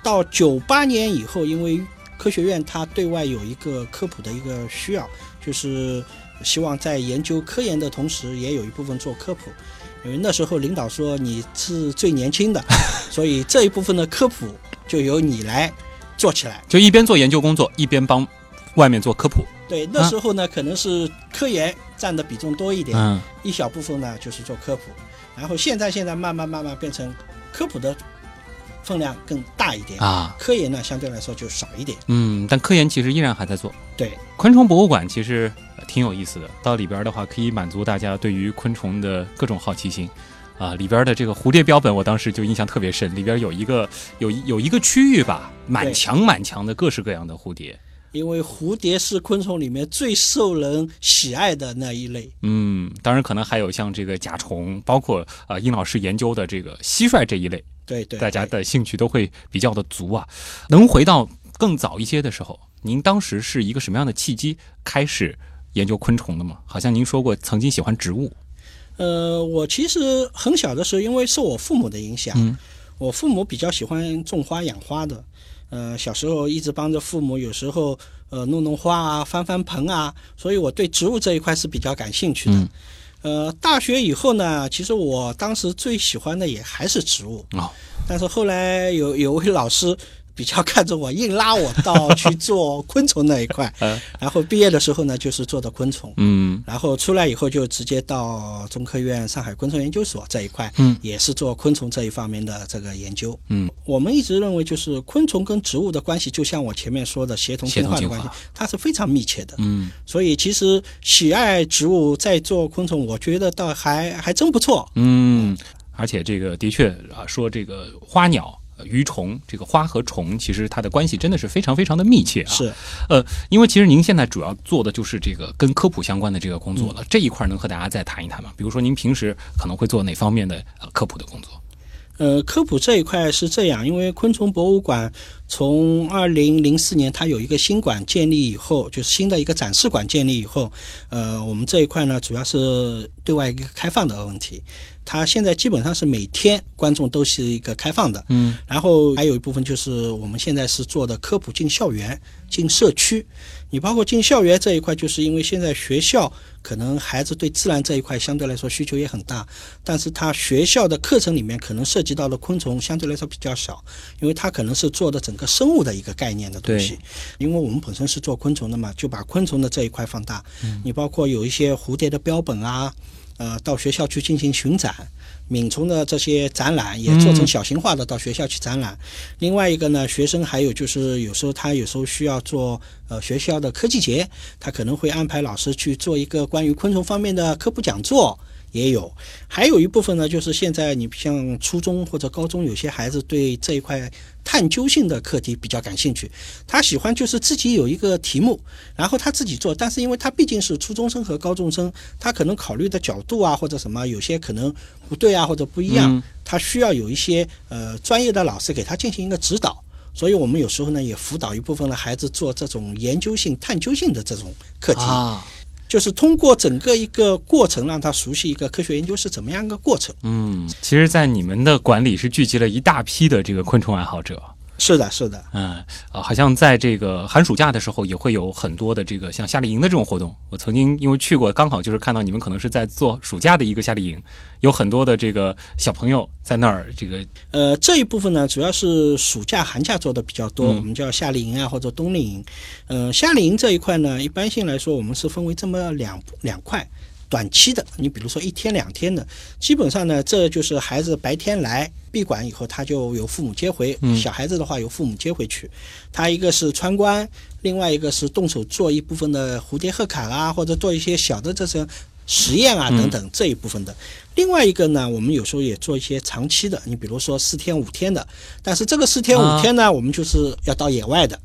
Speaker 1: 到九八年以后，因为科学院它对外有一个科普的一个需要，就是希望在研究科研的同时，也有一部分做科普。因为那时候领导说你是最年轻的，所以这一部分的科普就由你来做起来。
Speaker 2: 就一边做研究工作，一边帮外面做科普。
Speaker 1: 对，那时候呢，可能是科研占的比重多一点，
Speaker 2: 嗯
Speaker 1: 一小部分呢就是做科普。然后现在现在慢慢慢慢变成科普的分量更大一点，
Speaker 2: 啊，
Speaker 1: 科研呢相对来说就少一点。
Speaker 2: 嗯，但科研其实依然还在做。
Speaker 1: 对，
Speaker 2: 昆虫博物馆其实呃挺有意思的，到里边的话可以满足大家对于昆虫的各种好奇心。啊，里边的这个蝴蝶标本，我当时就印象特别深。里边有一个有一有一个区域吧，满墙满墙的各式各样的蝴蝶。
Speaker 1: 因为蝴蝶是昆虫里面最受人喜爱的那一类。
Speaker 2: 嗯，当然可能还有像这个甲虫，包括啊殷老师研究的这个蟋蟀这一类，
Speaker 1: 对对，
Speaker 2: 大家的兴趣都会比较的足啊。能回到更早一些的时候，您当时是一个什么样的契机开始研究昆虫的吗？好像您说过曾经喜欢植物。
Speaker 1: 呃，我其实很小的时候，因为受我父母的影响，
Speaker 2: 嗯
Speaker 1: 我父母比较喜欢种花养花的。呃，小时候一直帮着父母，有时候呃弄弄花啊，翻翻盆啊，所以我对植物这一块是比较感兴趣的。
Speaker 2: 嗯
Speaker 1: 呃，大学以后呢，其实我当时最喜欢的也还是植物，
Speaker 2: 哦，
Speaker 1: 但是后来有有位老师比较看着我，硬拉我到去做昆虫那一块，
Speaker 2: 呃
Speaker 1: 然后毕业的时候呢，就是做的昆虫。
Speaker 2: 嗯
Speaker 1: 然后出来以后就直接到中科院上海昆虫研究所这一块，
Speaker 2: 嗯
Speaker 1: 也是做昆虫这一方面的这个研究。
Speaker 2: 嗯，
Speaker 1: 我们一直认为，就是昆虫跟植物的关系，就像我前面说的协同
Speaker 2: 进
Speaker 1: 化的关系，它是非常密切的。
Speaker 2: 嗯
Speaker 1: 所以其实喜爱植物在做昆虫，我觉得倒还还真不错。
Speaker 2: 嗯，而且这个的确啊，说这个花鸟。呃鱼虫，这个花和虫，其实它的关系真的是非常非常的密切啊。
Speaker 1: 是，
Speaker 2: 呃，因为其实您现在主要做的就是这个跟科普相关的这个工作了，这一块能和大家再谈一谈吗？比如说您平时可能会做哪方面的呃科普的工作？
Speaker 1: 呃，科普这一块是这样，因为昆虫博物馆从二零零四年它有一个新馆建立以后，就是新的一个展示馆建立以后，呃，我们这一块呢主要是对外一个开放的问题。它现在基本上是每天观众都是一个开放的，
Speaker 2: 嗯
Speaker 1: 然后还有一部分就是我们现在是做的科普进校园、进社区。你包括进校园这一块，就是因为现在学校可能孩子对自然这一块相对来说需求也很大，但是他学校的课程里面可能涉及到的昆虫相对来说比较少，因为它可能是做的整个生物的一个概念的东西。因为我们本身是做昆虫的嘛，就把昆虫的这一块放大。嗯你包括有一些蝴蝶的标本啊，呃，到学校去进行巡展。敏虫的这些展览也做成小型化的到学校去展览。另外一个呢，学生还有就是有时候他有时候需要做呃学校的科技节，他可能会安排老师去做一个关于昆虫方面的科普讲座。也有，还有一部分呢，就是现在你像初中或者高中，有些孩子对这一块探究性的课题比较感兴趣，他喜欢就是自己有一个题目，然后他自己做，但是因为他毕竟是初中生和高中生，他可能考虑的角度啊或者什么有些可能不对啊或者不一样，
Speaker 2: 嗯。
Speaker 1: 他需要有一些呃专业的老师给他进行一个指导。所以我们有时候呢也辅导一部分的孩子做这种研究性、探究性的这种课题，
Speaker 2: 啊，
Speaker 1: 就是通过整个一个过程让他熟悉一个科学研究是怎么样一个过程。
Speaker 2: 嗯，其实，在你们的管理是聚集了一大批的这个昆虫爱好者。
Speaker 1: 是的，是的，
Speaker 2: 嗯，啊，好像在这个寒暑假的时候也会有很多的这个像夏令营的这种活动。我曾经因为去过，刚好就是看到你们可能是在做暑假的一个夏令营，有很多的这个小朋友在那儿这个
Speaker 1: 呃，这一部分呢，主要是暑假、寒假做的比较多，
Speaker 2: 嗯
Speaker 1: 我们叫夏令营啊，或者冬令营。呃，夏令营这一块呢，一般性来说，我们是分为这么两两块。短期的，你比如说一天两天的，基本上呢，这就是孩子白天来闭馆以后，他就有父母接回。
Speaker 2: 嗯
Speaker 1: 小孩子的话，有父母接回去。他一个是参观，另外一个是动手做一部分的蝴蝶贺卡啊，或者做一些小的这些实验啊
Speaker 2: 嗯
Speaker 1: 等等这一部分的。另外一个呢，我们有时候也做一些长期的，你比如说四天五天的，但是这个四天
Speaker 2: 啊
Speaker 1: 五天呢，我们就是要到野外的，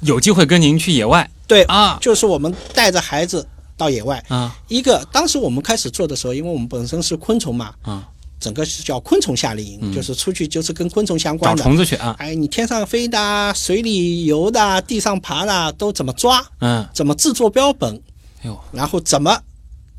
Speaker 2: 有机会跟您去野外
Speaker 1: 对，
Speaker 2: 啊
Speaker 1: 就是我们带着孩子到野外。
Speaker 2: 啊
Speaker 1: 一个当时我们开始做的时候，因为我们本身是昆虫嘛，
Speaker 2: 啊，
Speaker 1: 整个是叫昆虫夏令营，就是出去就是跟昆虫相关的。
Speaker 2: 虫子去啊，
Speaker 1: 哎，你天上飞的啊、水里游的啊、地上爬的啊都怎么抓？
Speaker 2: 嗯，
Speaker 1: 怎么制作标本？
Speaker 2: 哎呦，
Speaker 1: 然后怎么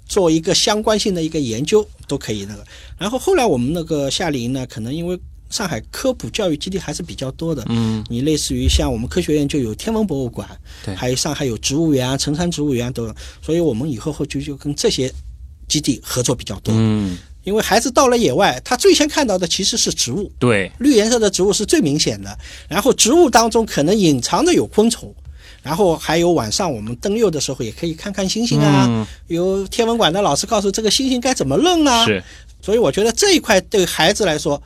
Speaker 1: 做一个相关性的一个研究都可以那个。然后后来我们那个夏令营呢，可能因为上海科普教育基地还是比较多的，
Speaker 2: 嗯，
Speaker 1: 你类似于像我们科学院就有天文博物馆，
Speaker 2: 对。
Speaker 1: 还有上海有植物园啊、城山植物园都有，所以我们以后后就就跟这些基地合作比较多。
Speaker 2: 嗯，
Speaker 1: 因为孩子到了野外，他最先看到的其实是植物，
Speaker 2: 对，
Speaker 1: 绿颜色的植物是最明显的，然后植物当中可能隐藏着有昆虫。然后还有晚上我们登月的时候，也可以看看星星啊。
Speaker 2: 嗯。
Speaker 1: 有天文馆的老师告诉这个星星该怎么认啊。
Speaker 2: 是，
Speaker 1: 所以我觉得这一块对孩子来说，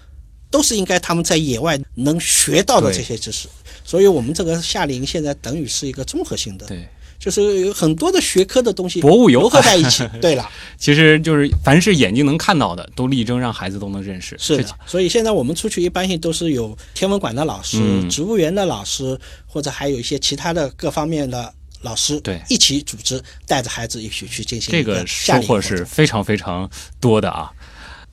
Speaker 1: 都是应该他们在野外能学到的这些知识。所以我们这个夏令营现在等于是一个综合性的，
Speaker 2: 对。
Speaker 1: 就是有很多的学科的东西
Speaker 2: 博物游
Speaker 1: 融合在一起。对了，
Speaker 2: 其实就是凡是眼睛能看到的，都力争让孩子都能认识。
Speaker 1: 是的。所以现在我们出去一般性都是有天文馆的老师、
Speaker 2: 嗯
Speaker 1: 植物园的老师，或者还有一些其他的各方面的老师，
Speaker 2: 对
Speaker 1: 一起组织，带着孩子一起去进行
Speaker 2: 这个收获是非常非常多的啊。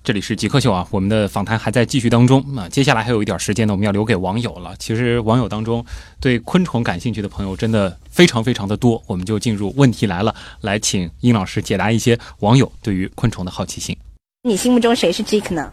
Speaker 2: 这里是极客秀啊，我们的访谈还在继续当中。啊、接下来还有一点时间呢，我们要留给网友了。其实网友当中对昆虫感兴趣的朋友真的非常非常的多，我们就进入问题来了，来请殷老师解答一些网友对于昆虫的好奇心。
Speaker 5: 你心目中谁是 Jake 呢？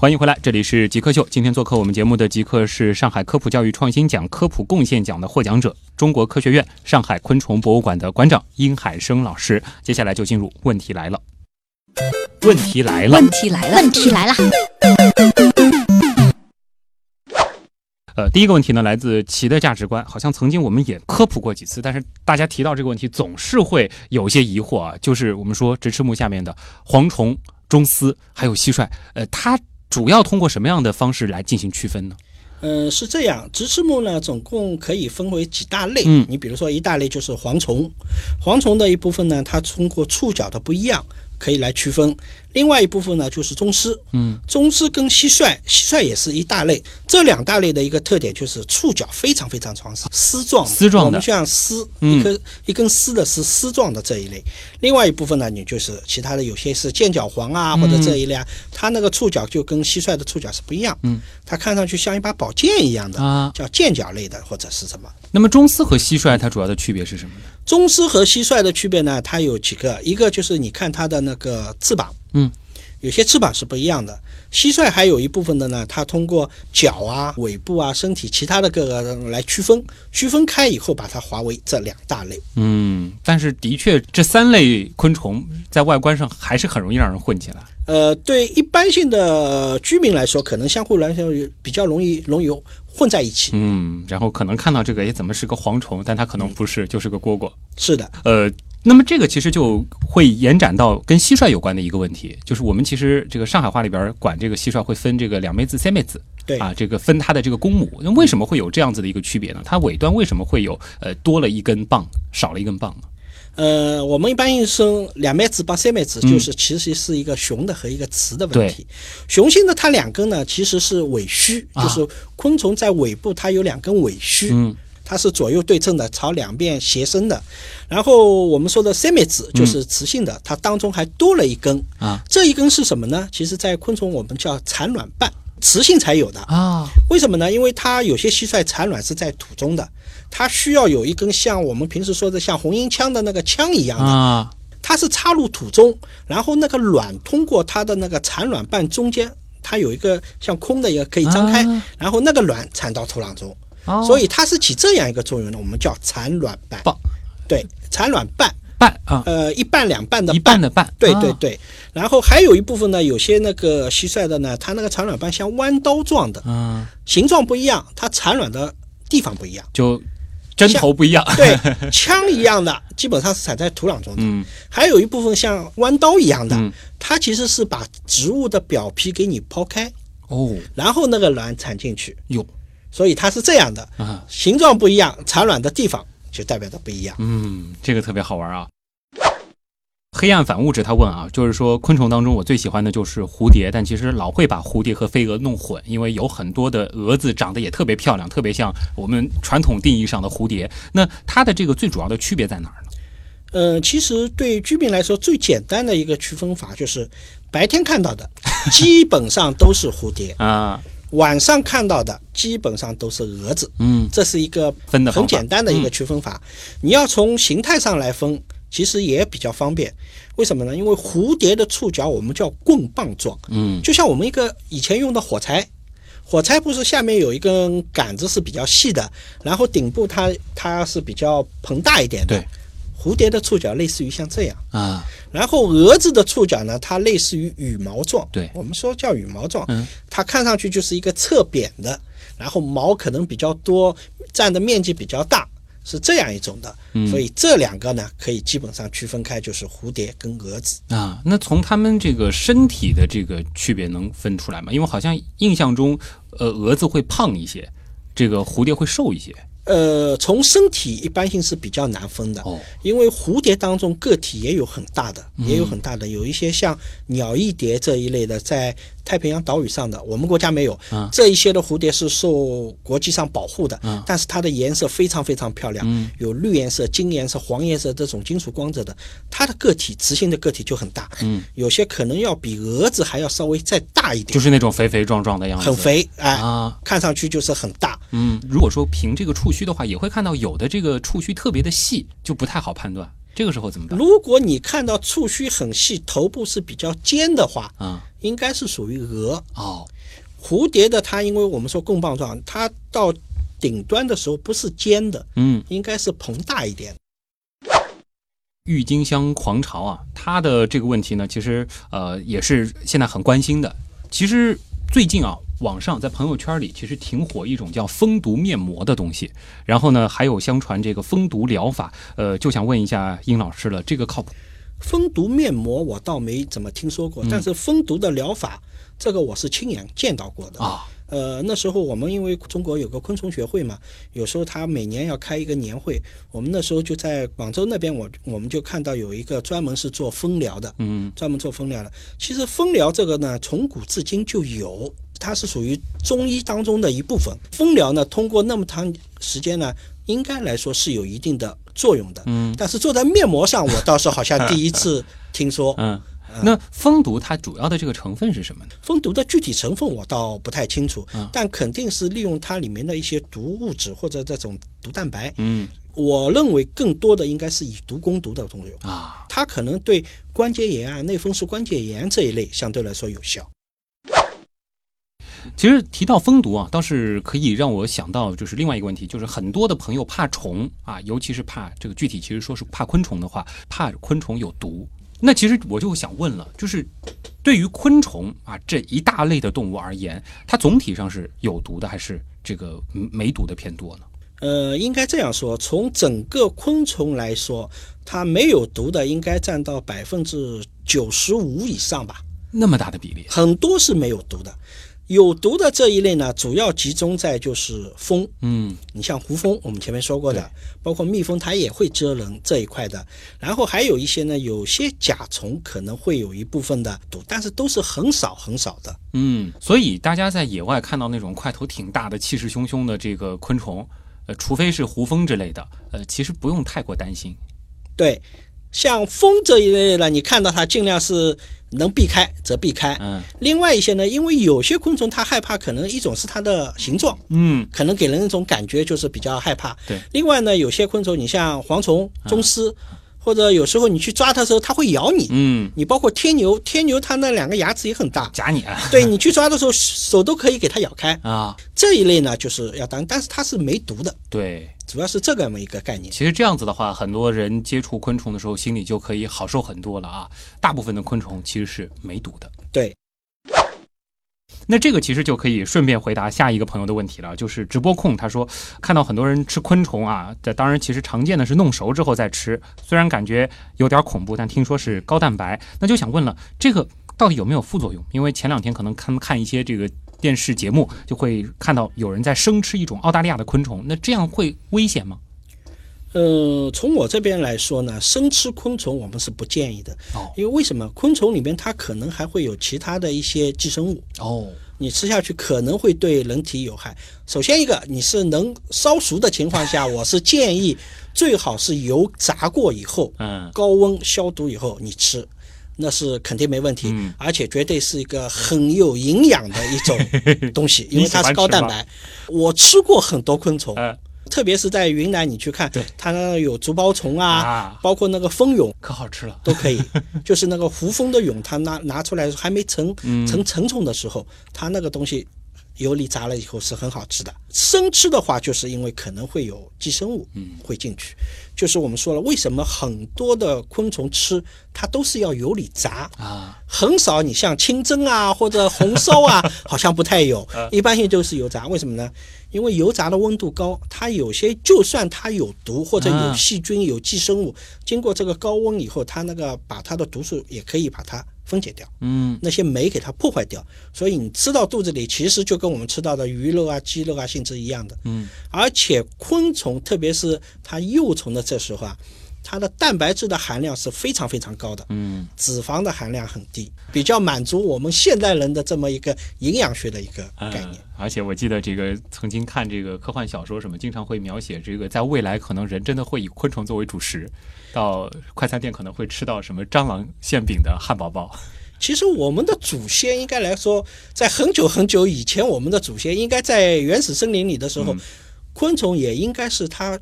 Speaker 2: 欢迎回来，这里是极客秀。今天做客我们节目的极客是上海科普教育创新奖科普贡献奖的获奖者，中国科学院上海昆虫博物馆的馆长殷海生老师。接下来就进入问题来了。问题来了，
Speaker 4: 问题来了，
Speaker 3: 问题来了，
Speaker 2: 呃，第一个问题呢，来自齐的价值观，好像曾经我们也科普过几次，但是大家提到这个问题，总是会有些疑惑啊。就是我们说直翅目下面的蝗虫、中丝还有蟋蟀，呃，它主要通过什么样的方式来进行区分呢？
Speaker 1: 嗯，是这样，直翅目呢，总共可以分为几大类。
Speaker 2: 嗯
Speaker 1: 你比如说一大类就是蝗虫，蝗虫的一部分呢，它通过触角的不一样可以来区分。另外一部分呢就是中丝，
Speaker 2: 嗯，
Speaker 1: 中丝跟蟋蟀，蟋蟀也是一大类。这两大类的一个特点就是触角非常非常长，是丝状的，
Speaker 2: 丝状的
Speaker 1: 我们像丝，
Speaker 2: 嗯
Speaker 1: 一根、一根丝的是，丝状的这一类。另外一部分呢，你就是其他的有些是剑角黄啊，或者这一类啊，它那个触角就跟蟋蟀的触角是不一样，
Speaker 2: 嗯，
Speaker 1: 它看上去像一把宝剑一样的，
Speaker 2: 啊，
Speaker 1: 叫剑角类的或者是什么。
Speaker 2: 那么中丝和蟋蟀它主要的区别是什么呢？
Speaker 1: 中狮和蟋蟀的区别呢，它有几个，一个就是你看它的那个翅膀，
Speaker 2: 嗯，
Speaker 1: 有些翅膀是不一样的。蟋蟀还有一部分的呢，它通过脚啊、尾部啊、身体其他的各个来区分，区分开以后把它划为这两大类。
Speaker 2: 嗯，但是的确，这三类昆虫在外观上还是很容易让人混起来。
Speaker 1: 呃，对一般性的居民来说，可能相互来说比较容易容易混在一起。
Speaker 2: 嗯，然后可能看到这个，哎，怎么是个蝗虫？但它可能不是，就是个蝈蝈。
Speaker 1: 是的，
Speaker 2: 呃，那么这个其实就会延展到跟蟋蟀有关的一个问题，就是我们其实这个上海话里边管这个蟋蟀会分这个两妹子、三妹子，
Speaker 1: 对
Speaker 2: 啊，这个分它的这个公母。那为什么会有这样子的一个区别呢？它尾端为什么会有呃多了一根棒，少了一根棒呢？
Speaker 1: 呃，我们一般性说两妹子帮三妹子，
Speaker 2: 嗯
Speaker 1: 就是其实是一个雄的和一个雌的问题。雄性的它两根呢，其实是尾须，
Speaker 2: 啊
Speaker 1: 就是昆虫在尾部它有两根尾须，
Speaker 2: 嗯
Speaker 1: 它是左右对称的，朝两边斜伸的。然后我们说的 semi 子就是雌性的，它当中还多了一根。
Speaker 2: 啊
Speaker 1: 这一根是什么呢？其实，在昆虫我们叫产卵瓣，雌性才有的。
Speaker 2: 啊，
Speaker 1: 为什么呢？因为它有些蟋蟀产卵是在土中的，它需要有一根像我们平时说的像红缨枪的那个枪一样的，
Speaker 2: 啊，
Speaker 1: 它是插入土中，然后那个卵通过它的那个产卵瓣中间，它有一个像空的一个可以张开，
Speaker 2: 啊
Speaker 1: 然后那个卵产到土壤中，
Speaker 2: 哦。
Speaker 1: 所以它是起这样一个作用的，我们叫产卵瓣。对，产卵瓣。
Speaker 2: 半啊，
Speaker 1: 呃，一半两半的
Speaker 2: 一半的半，啊
Speaker 1: 对对对，然后还有一部分呢，有些那个蟋蟀的呢，它那个产卵瓣像弯刀状的，
Speaker 2: 嗯，
Speaker 1: 形状不一样，它产卵的地方不一样。
Speaker 2: 就针头不一样，
Speaker 1: 对，枪一样的，基本上是产在土壤中的。
Speaker 2: 嗯。
Speaker 1: 还有一部分像弯刀一样的，
Speaker 2: 嗯，
Speaker 1: 它其实是把植物的表皮给你剖开，
Speaker 2: 哦。
Speaker 1: 然后那个卵产进去，
Speaker 2: 哟
Speaker 1: 所以它是这样的，
Speaker 2: 啊，
Speaker 1: 形状不一样，产卵的地方就代表的不一样。
Speaker 2: 嗯，这个特别好玩啊。黑暗反物质，他问啊，就是说昆虫当中我最喜欢的就是蝴蝶，但其实老会把蝴蝶和飞蛾弄混，因为有很多的蛾子长得也特别漂亮，特别像我们传统定义上的蝴蝶。那它的这个最主要的区别在哪儿呢？
Speaker 1: 呃，其实对居民来说，最简单的一个区分法就是，白天看到的 基本上都是蝴蝶，
Speaker 2: 啊，
Speaker 1: 晚上看到的基本上都是蛾子。
Speaker 2: 嗯，
Speaker 1: 这是一个很
Speaker 2: 分的很
Speaker 1: 简单的一个区分法。你要从形态上来分，其实也比较方便。为什么呢？因为蝴蝶的触角我们叫棍棒状，
Speaker 2: 嗯
Speaker 1: 就像我们一个以前用的火柴，火柴不是下面有一根杆子是比较细的，然后顶部它它是比较膨大一点的。
Speaker 2: 对，
Speaker 1: 蝴蝶的触角类似于像这样，
Speaker 2: 啊，
Speaker 1: 然后蛾子的触角呢，它类似于羽毛状。
Speaker 2: 对
Speaker 1: 我们说叫羽毛状，
Speaker 2: 嗯
Speaker 1: 它看上去就是一个侧扁的，然后毛可能比较多，占的面积比较大，是这样一种的。
Speaker 2: 嗯
Speaker 1: 所以这两个呢，可以基本上区分开，就是蝴蝶跟蛾子。
Speaker 2: 啊，那从它们这个身体的这个区别能分出来吗？因为好像印象中，呃，蛾子会胖一些，这个蝴蝶会瘦一些。
Speaker 1: 呃，从身体一般性是比较难分的，
Speaker 2: 哦，
Speaker 1: 因为蝴蝶当中个体也有很大的，
Speaker 2: 嗯。
Speaker 1: 也有很大的，有一些像鸟翼蝶这一类的，在太平洋岛屿上的，我们国家没有。
Speaker 2: 啊
Speaker 1: 这一些的蝴蝶是受国际上保护的，
Speaker 2: 嗯
Speaker 1: 但是它的颜色非常非常漂亮，
Speaker 2: 嗯
Speaker 1: 有绿颜色、金颜色、黄颜色这种金属光泽的，它的个体雌性的个体就很大，
Speaker 2: 嗯，
Speaker 1: 有些可能要比蛾子还要稍微再大一点，
Speaker 2: 就是那种肥肥壮壮的样子，
Speaker 1: 很肥，哎，
Speaker 2: 啊。
Speaker 1: 看上去就是很大。
Speaker 2: 嗯，如果说凭这个触须的话，也会看到有的这个触须特别的细，就不太好判断。这个时候怎么办？
Speaker 1: 如果你看到触须很细，头部是比较尖的话，
Speaker 2: 啊，
Speaker 1: 应该是属于蛾。
Speaker 2: 哦，
Speaker 1: 蝴蝶的它，因为我们说棍棒状，它到顶端的时候不是尖的，
Speaker 2: 嗯，
Speaker 1: 应该是膨大一点。
Speaker 2: 郁金香狂潮啊，它的这个问题呢，其实呃也是现在很关心的。其实最近啊，网上在朋友圈里其实挺火一种叫蜂毒面膜的东西，然后呢还有相传这个蜂毒疗法，呃，就想问一下殷老师了，这个靠谱？
Speaker 1: 蜂毒面膜我倒没怎么听说过，但是蜂毒的疗法，这个我是亲眼见到过的。
Speaker 2: 啊，
Speaker 1: 呃，那时候我们因为中国有个昆虫学会嘛，有时候他每年要开一个年会，我们那时候就在广州那边我，我们就看到有一个专门是做蜂疗的，
Speaker 2: 嗯
Speaker 1: 专门做蜂疗的。其实蜂疗这个呢，从古至今就有，它是属于中医当中的一部分。蜂疗呢，通过那么长时间呢，应该来说是有一定的作用的。
Speaker 2: 嗯
Speaker 1: 但是做在面膜上，我倒是好像第一次 听说。
Speaker 2: 嗯。那蜂毒它主要的这个成分是什么呢？
Speaker 1: 蜂毒的具体成分我倒不太清楚，
Speaker 2: 嗯
Speaker 1: 但肯定是利用它里面的一些毒物质或者这种毒蛋白。
Speaker 2: 嗯
Speaker 1: 我认为更多的应该是以毒攻毒的作用，
Speaker 2: 啊，
Speaker 1: 它可能对关节炎啊、类风湿关节炎这一类相对来说有效。
Speaker 2: 其实提到蜂毒啊，倒是可以让我想到就是另外一个问题，就是很多的朋友怕虫啊，尤其是怕这个具体其实说是怕昆虫的话，怕昆虫有毒。那其实我就想问了，就是对于昆虫啊这一大类的动物而言，它总体上是有毒的，还是这个嗯没毒的偏多呢？
Speaker 1: 呃，应该这样说，从整个昆虫来说，它没有毒的应该占到百分之九十五以上吧，
Speaker 2: 那么大的比例
Speaker 1: 很多是没有毒的。有毒的这一类呢，主要集中在就是蜂，
Speaker 2: 嗯
Speaker 1: 你像胡蜂，我们前面说过的，包括蜜蜂，它也会蛰人这一块的。然后还有一些呢，有些甲虫可能会有一部分的毒，但是都是很少很少的。
Speaker 2: 嗯，所以大家在野外看到那种块头挺大的、气势汹汹的这个昆虫，呃，除非是胡蜂之类的，呃，其实不用太过担心。
Speaker 1: 对，像蜂这一类呢，你看到它尽量是能避开则避开。
Speaker 2: 嗯
Speaker 1: 另外一些呢，因为有些昆虫它害怕，可能一种是它的形状，
Speaker 2: 嗯
Speaker 1: 可能给人一种感觉就是比较害怕。
Speaker 2: 对
Speaker 1: 另外呢，有些昆虫，你像蝗虫、
Speaker 2: 啊
Speaker 1: 螽斯，或者有时候你去抓它的时候，它会咬你。
Speaker 2: 嗯，
Speaker 1: 你包括天牛，天牛它那两个牙齿也很大，
Speaker 2: 夹你啊
Speaker 1: 对你去抓的时候手都可以给它咬开。
Speaker 2: 啊，
Speaker 1: 这一类呢就是要当，但是它是没毒的，
Speaker 2: 对。
Speaker 1: 主要是这个么一个概念。
Speaker 2: 其实这样子的话，很多人接触昆虫的时候，心里就可以好受很多了啊。大部分的昆虫其实是没毒的。
Speaker 1: 对，
Speaker 2: 那这个其实就可以顺便回答下一个朋友的问题了，就是直播控他说看到很多人吃昆虫啊，这当然其实常见的是弄熟之后再吃，虽然感觉有点恐怖，但听说是高蛋白，那就想问了，这个到底有没有副作用？因为前两天可能看看一些这个电视节目，就会看到有人在生吃一种澳大利亚的昆虫，那这样会危险吗？
Speaker 1: 呃，从我这边来说呢，生吃昆虫我们是不建议的，
Speaker 2: 哦
Speaker 1: 因为为什么？昆虫里面它可能还会有其他的一些寄生物，
Speaker 2: 哦，
Speaker 1: 你吃下去可能会对人体有害。首先一个，你是能烧熟的情况下，我是建议最好是油炸过以后，
Speaker 2: 嗯
Speaker 1: 高温消毒以后你吃。那是肯定没问题，
Speaker 2: 嗯
Speaker 1: 而且绝对是一个很有营养的一种东西，因为它是高蛋白。我吃过很多昆虫，
Speaker 2: 呃
Speaker 1: 特别是在云南，你去看
Speaker 2: 对，
Speaker 1: 它那有竹包虫啊，
Speaker 2: 啊，
Speaker 1: 包括那个蜂蛹
Speaker 2: 可好吃了，
Speaker 1: 都可以，就是那个胡蜂的蛹，它拿拿出来还没成
Speaker 2: 嗯。
Speaker 1: 成成虫的时候，它那个东西油里炸了以后是很好吃的。生吃的话，就是因为可能会有寄生物
Speaker 2: 嗯
Speaker 1: 会进去，就是我们说了，为什么很多的昆虫吃它都是要油里炸，
Speaker 2: 啊，
Speaker 1: 很少你像清蒸啊或者红烧啊，好像不太有，一般性都是油炸。为什么呢？因为油炸的温度高，它有些就算它有毒或者有
Speaker 2: 啊
Speaker 1: 细菌、有寄生物，经过这个高温以后，它那个把它的毒素也可以把它分解掉，
Speaker 2: 嗯
Speaker 1: 那些酶给它破坏掉。所以你吃到肚子里，其实就跟我们吃到的鱼肉啊、鸡肉啊性质一样的。
Speaker 2: 嗯，
Speaker 1: 而且昆虫，特别是它幼虫的这时候啊，它的蛋白质的含量是非常非常高的。
Speaker 2: 嗯，
Speaker 1: 脂肪的含量很低，比较满足我们现代人的这么一个营养学的一个概念。
Speaker 2: 嗯而且我记得这个曾经看这个科幻小说什么，经常会描写这个在未来可能人真的会以昆虫作为主食，到快餐店可能会吃到什么蟑螂馅饼的汉堡包。
Speaker 1: 其实我们的祖先应该来说，在很久很久以前，我们的祖先应该在原始森林里的时候，
Speaker 2: 嗯
Speaker 1: 昆虫也应该是它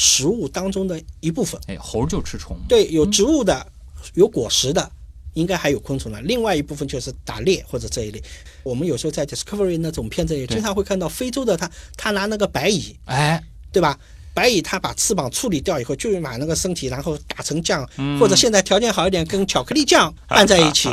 Speaker 1: 食物当中的一部分。
Speaker 2: 哎，猴就吃虫。
Speaker 1: 对，有植物的，有果实的，应该还有昆虫的。另外一部分就是打猎或者这一类。我们有时候在 Discovery 那种片子里，经常会看到非洲的他他拿那个白蚁，
Speaker 2: 哎，
Speaker 1: 对吧？白蚁它把翅膀处理掉以后，就把那个身体然后打成酱，
Speaker 2: 嗯
Speaker 1: 或者现在条件好一点，跟巧克力酱 拌在一起。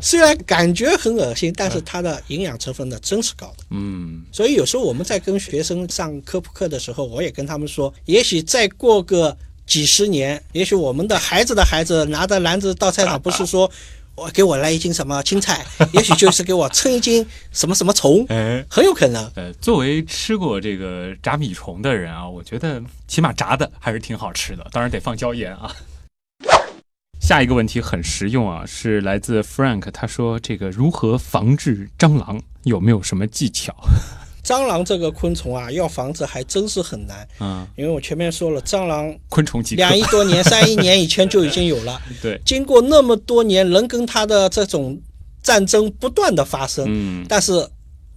Speaker 1: 虽然感觉很恶心，但是它的营养成分呢真是高的。
Speaker 2: 嗯，
Speaker 1: 所以有时候我们在跟学生上科普课的时候，我也跟他们说，也许再过个几十年，也许我们的孩子的孩子拿着篮子到菜场，不是说 我给我来一斤什么青菜，也许就是给我称一斤什么什么虫，
Speaker 2: 哎。
Speaker 1: 很有可能。
Speaker 2: 呃，作为吃过这个炸米虫的人啊，我觉得起码炸的还是挺好吃的，当然得放椒盐啊。下一个问题很实用啊，是来自 Frank，他说这个如何防治蟑螂，有没有什么技巧？
Speaker 1: 蟑螂这个昆虫啊，要防治还真是很难，
Speaker 2: 嗯，
Speaker 1: 因为我前面说了，蟑螂
Speaker 2: 昆虫几
Speaker 1: 两亿多年、三亿年以前就已经有了，
Speaker 2: 对，
Speaker 1: 经过那么多年，人跟它的这种战争不断的发生，
Speaker 2: 嗯。
Speaker 1: 但是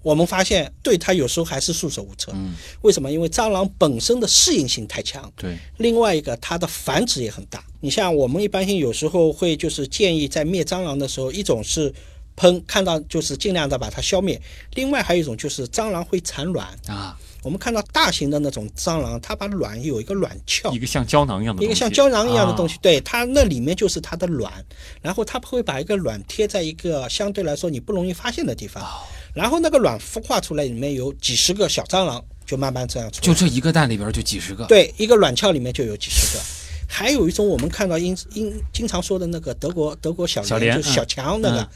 Speaker 1: 我们发现对它有时候还是束手无策。
Speaker 2: 嗯，
Speaker 1: 为什么？因为蟑螂本身的适应性太强，
Speaker 2: 对，
Speaker 1: 另外一个它的繁殖也很大。你像我们一般性有时候会就是建议在灭蟑螂的时候，一种是喷，看到就是尽量的把它消灭；另外还有一种就是蟑螂会产卵。
Speaker 2: 啊，
Speaker 1: 我们看到大型的那种蟑螂，它把卵有一个卵鞘。
Speaker 2: 一，个像胶囊一样的
Speaker 1: 一个像胶囊一样的东
Speaker 2: 西，
Speaker 1: 西，对它那里面就是它的卵，然后它会把一个卵贴在一个相对来说你不容易发现的地方，然后那个卵孵化出来，里面有几十个小蟑螂，就慢慢这样出来。
Speaker 2: 就这一个蛋里边就几十个，，
Speaker 1: 对，一个卵鞘里面就有几十个。还有一种我们看到英英经常说的那个德国德国小蠊，
Speaker 2: 小
Speaker 1: 就是小强那个，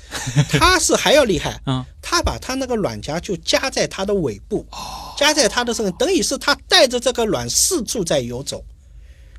Speaker 1: 它是还要厉害，
Speaker 2: 嗯，
Speaker 1: 它把它那个卵夹就夹在它的尾部，
Speaker 2: 哦。
Speaker 1: 夹在它的身上，等于是它带着这个卵四处在游走，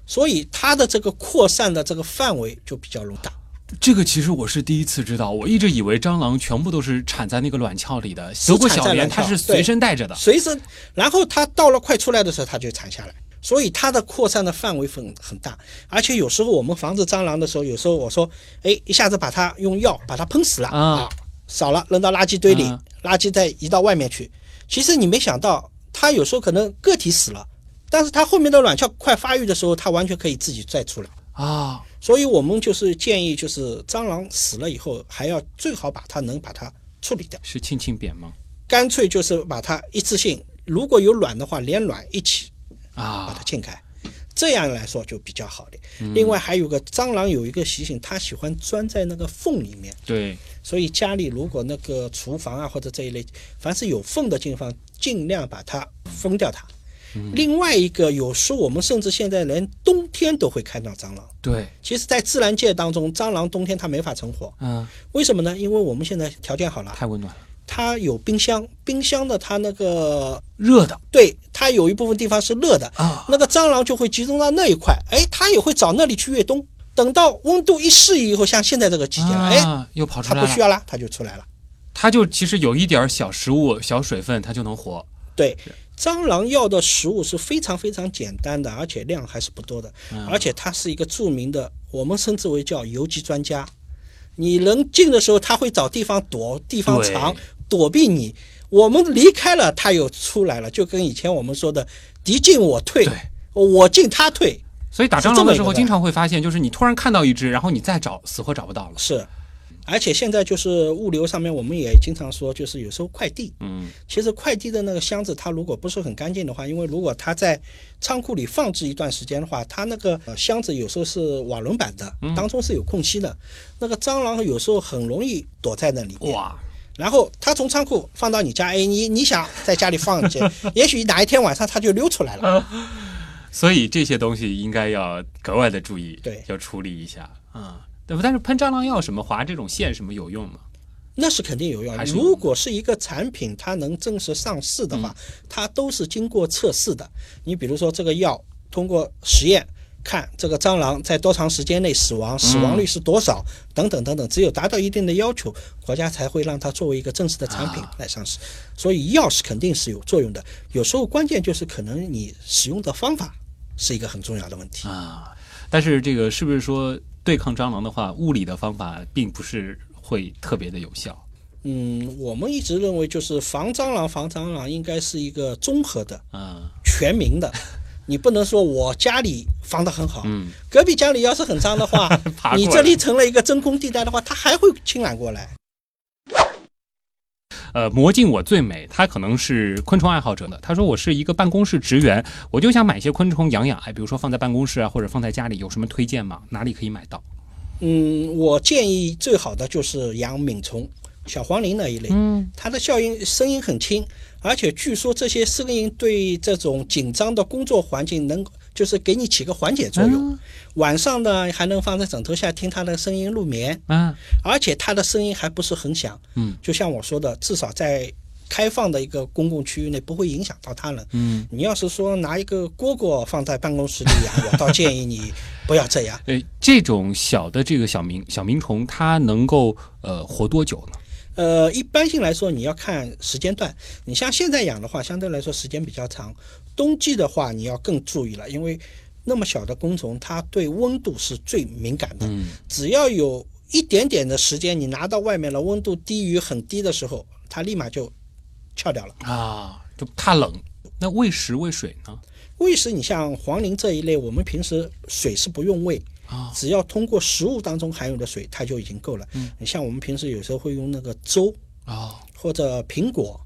Speaker 1: 所以它的这个扩散的这个范围就比较大。
Speaker 2: 这个其实我是第一次知道，我一直以为蟑螂全部都是产在那个卵鞘里的，德国小蠊它是随身带着的，
Speaker 1: 随身，然后它到了快出来的时候，它就产下来，所以它的扩散的范围很很大。而且有时候我们防治蟑螂的时候，有时候我说，哎，一下子把它用药把它喷死了
Speaker 2: 啊
Speaker 1: 少了扔到垃圾堆里，
Speaker 2: 啊
Speaker 1: 垃圾再移到外面去。其实你没想到，它有时候可能个体死了，但是它后面的卵鞘快发育的时候，它完全可以自己再出来。
Speaker 2: 啊，
Speaker 1: 所以我们就是建议，就是蟑螂死了以后，还要最好把它能把它处理掉，
Speaker 2: 是庆庆扁吗？
Speaker 1: 干脆就是把它一次性，如果有卵的话，连卵一起啊把
Speaker 2: 啊
Speaker 1: 它，浸开，这样来说就比较好的。另外还有个蟑螂有一个习性，它喜欢钻在那个缝里面，
Speaker 2: 对，
Speaker 1: 所以家里如果那个厨房啊或者这一类，凡是有缝的地方，尽量把它封掉它。另外一个，有时候我们甚至现在连冬天都会看到蟑螂。
Speaker 2: 对，
Speaker 1: 其实，在自然界当中，蟑螂冬天它没法存活，
Speaker 2: 嗯，
Speaker 1: 为什么呢？因为我们现在条件好了，
Speaker 2: 太温暖了，
Speaker 1: 它有冰箱，冰箱的它那个
Speaker 2: 热的
Speaker 1: 对它有一部分地方是热的，
Speaker 2: 啊，
Speaker 1: 那个蟑螂就会集中到那一块，哎，它也会找那里去越冬。等到温度一适宜以后，像现在这个季节了，哎，
Speaker 2: 啊，又跑出来了，
Speaker 1: 它不需要了，它就出来了。
Speaker 2: 它就其实有一点小食物、小水分，它就能活。
Speaker 1: 对，蟑螂要的食物是非常非常简单的，而且量还是不多的，
Speaker 2: 嗯
Speaker 1: 而且它是一个著名的，我们称之为叫游击专家。你人进的时候，它会找地方躲，地方藏，躲避你。我们离开了，它又出来了，就跟以前我们说的“敌进我退，我进他退
Speaker 2: 所以打
Speaker 1: 是
Speaker 2: 蟑螂的时候，经常会发现，就是你突然看到一只，然后你再找，死活找不到了”。。
Speaker 1: 是，而且现在就是物流上面，我们也经常说，就是有时候快递，
Speaker 2: 嗯，
Speaker 1: 其实快递的那个箱子，它如果不是很干净的话，因为如果它在仓库里放置一段时间的话，它那个呃箱子有时候是瓦伦板的，当中是有空隙的，那个蟑螂有时候很容易躲在那里面。
Speaker 2: 哇，
Speaker 1: 然后它从仓库放到你家，哎，你你想在家里放去，也许哪一天晚上它就溜出来了。
Speaker 2: 所以这些东西应该要格外的注意，
Speaker 1: 对
Speaker 2: 要处理一下啊。对不？但是喷蟑螂药什么划这种线什么有用吗？
Speaker 1: 那是肯定有用如果是一个产品，它能正式上市的话，它都是经过测试的。你比如说这个药，通过实验看这个蟑螂在多长时间内死亡，死亡率是多少，等等等等，只有达到一定的要求，国家才会让它作为一个正式的产品来上市。所以药是肯定是有作用的。有时候关键就是可能你使用的方法是一个很重要的问题。
Speaker 2: 啊，但是这个是不是说对抗蟑螂的话，物理的方法并不是会特别的有效？
Speaker 1: 嗯，我们一直认为就是防蟑螂，防蟑螂应该是一个综合的。
Speaker 2: 啊，
Speaker 1: 全民的，你不能说我家里防得很好，
Speaker 2: 嗯，
Speaker 1: 隔壁家里要是很脏的话 你这里成了一个真空地带的话，它还会侵染过来。
Speaker 2: 呃，魔镜我最美，他可能是昆虫爱好者的。他说我是一个办公室职员，我就想买些昆虫养养，哎，比如说放在办公室啊，或者放在家里，有什么推荐吗？哪里可以买到？
Speaker 1: 嗯，我建议最好的就是养敏虫，小黄鹂那一类，
Speaker 2: 嗯，
Speaker 1: 它的效应声音很轻，而且据说这些声音对这种紧张的工作环境能就是给你起个缓解作用。晚上呢还能放在枕头下听它的声音入眠。
Speaker 2: 啊，
Speaker 1: 而且它的声音还不是很响，
Speaker 2: 嗯，
Speaker 1: 就像我说的，至少在开放的一个公共区域内不会影响到他人。
Speaker 2: 嗯，
Speaker 1: 你要是说拿一个蝈蝈放在办公室里养，我倒建议你不要这样。
Speaker 2: 呃，这种小的这个小鸣小鸣虫，它能够呃活多久呢？
Speaker 1: 呃，一般性来说，你要看时间段。你像现在养的话，相对来说时间比较长。冬季的话，你要更注意了，因为那么小的工虫，它对温度是最敏感的。
Speaker 2: 嗯，
Speaker 1: 只要有一点点的时间，你拿到外面了，温度低于很低的时候，它立马就翘掉了。
Speaker 2: 啊，就怕冷。那喂食喂水呢？
Speaker 1: 喂食，你像黄磷这一类，我们平时水是不用喂，
Speaker 2: 啊，
Speaker 1: 只要通过食物当中含有的水，它就已经够了。你像我们平时有时候会用那个粥
Speaker 2: 啊，
Speaker 1: 或者苹果、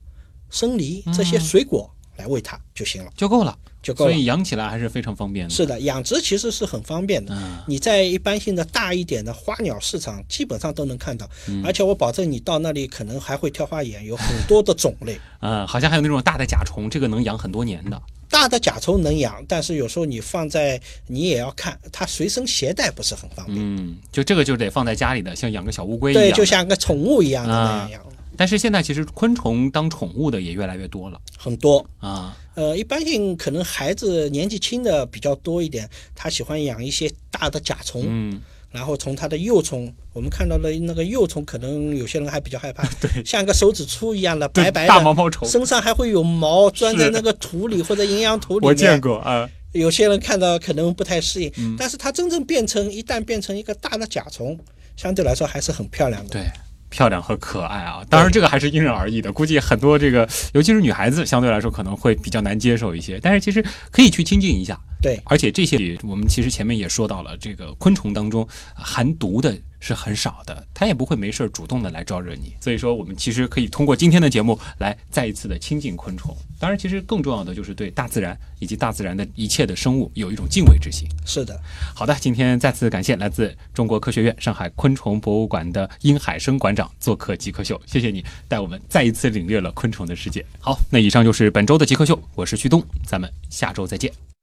Speaker 1: 生梨这些水果来喂它就行了，
Speaker 2: 就够了，
Speaker 1: 就够了
Speaker 2: 所以。养起来还是非常方便的。
Speaker 1: 是的，养殖其实是很方便的。
Speaker 2: 嗯
Speaker 1: 你在一般性的大一点的花鸟市场，基本上都能看到，
Speaker 2: 嗯
Speaker 1: 而且我保证你到那里可能还会挑花眼，有很多的种类。
Speaker 2: 嗯，好像还有那种大的甲虫，这个能养很多年的。
Speaker 1: 大的甲虫能养，但是有时候你放在你也要看，它随身携带不是很方便。
Speaker 2: 嗯，就这个就得放在家里的，像养个小乌龟一样
Speaker 1: 对，就像个宠物一样的那
Speaker 2: 啊
Speaker 1: 样养，
Speaker 2: 但是现在其实昆虫当宠物的也越来越多了
Speaker 1: 很多。
Speaker 2: 啊。
Speaker 1: 呃，一般性可能孩子年纪轻的比较多一点，他喜欢养一些大的甲虫，
Speaker 2: 嗯，
Speaker 1: 然后从它的幼虫，我们看到了那个幼虫，可能有些人还比较害怕，对，像个手指粗一样的白白的
Speaker 2: 大毛毛虫
Speaker 1: 身上还会有毛钻在那个土里或者营养土里面。
Speaker 2: 我见过啊。
Speaker 1: 有些人看到可能不太适应，
Speaker 2: 嗯
Speaker 1: 但是它真正变成一旦变成一个大的甲虫，相对来说还是很漂亮的。
Speaker 2: 对，漂亮和可爱啊。当然，这个还是因人而异的，估计很多这个，尤其是女孩子，相对来说可能会比较难接受一些。但是其实可以去亲近一下。
Speaker 1: 对，
Speaker 2: 而且这些我们其实前面也说到了，这个昆虫当中含毒的是很少的，他也不会没事主动的来招惹你。所以说，我们其实可以通过今天的节目来再一次的亲近昆虫。当然，其实更重要的就是对大自然以及大自然的一切的生物有一种敬畏之心。
Speaker 1: 是的，
Speaker 2: 好的，今天再次感谢来自中国科学院上海昆虫博物馆的殷海生馆长做客极客秀，谢谢你带我们再一次领略了昆虫的世界。好，那以上就是本周的极客秀，我是旭东，咱们下周再见。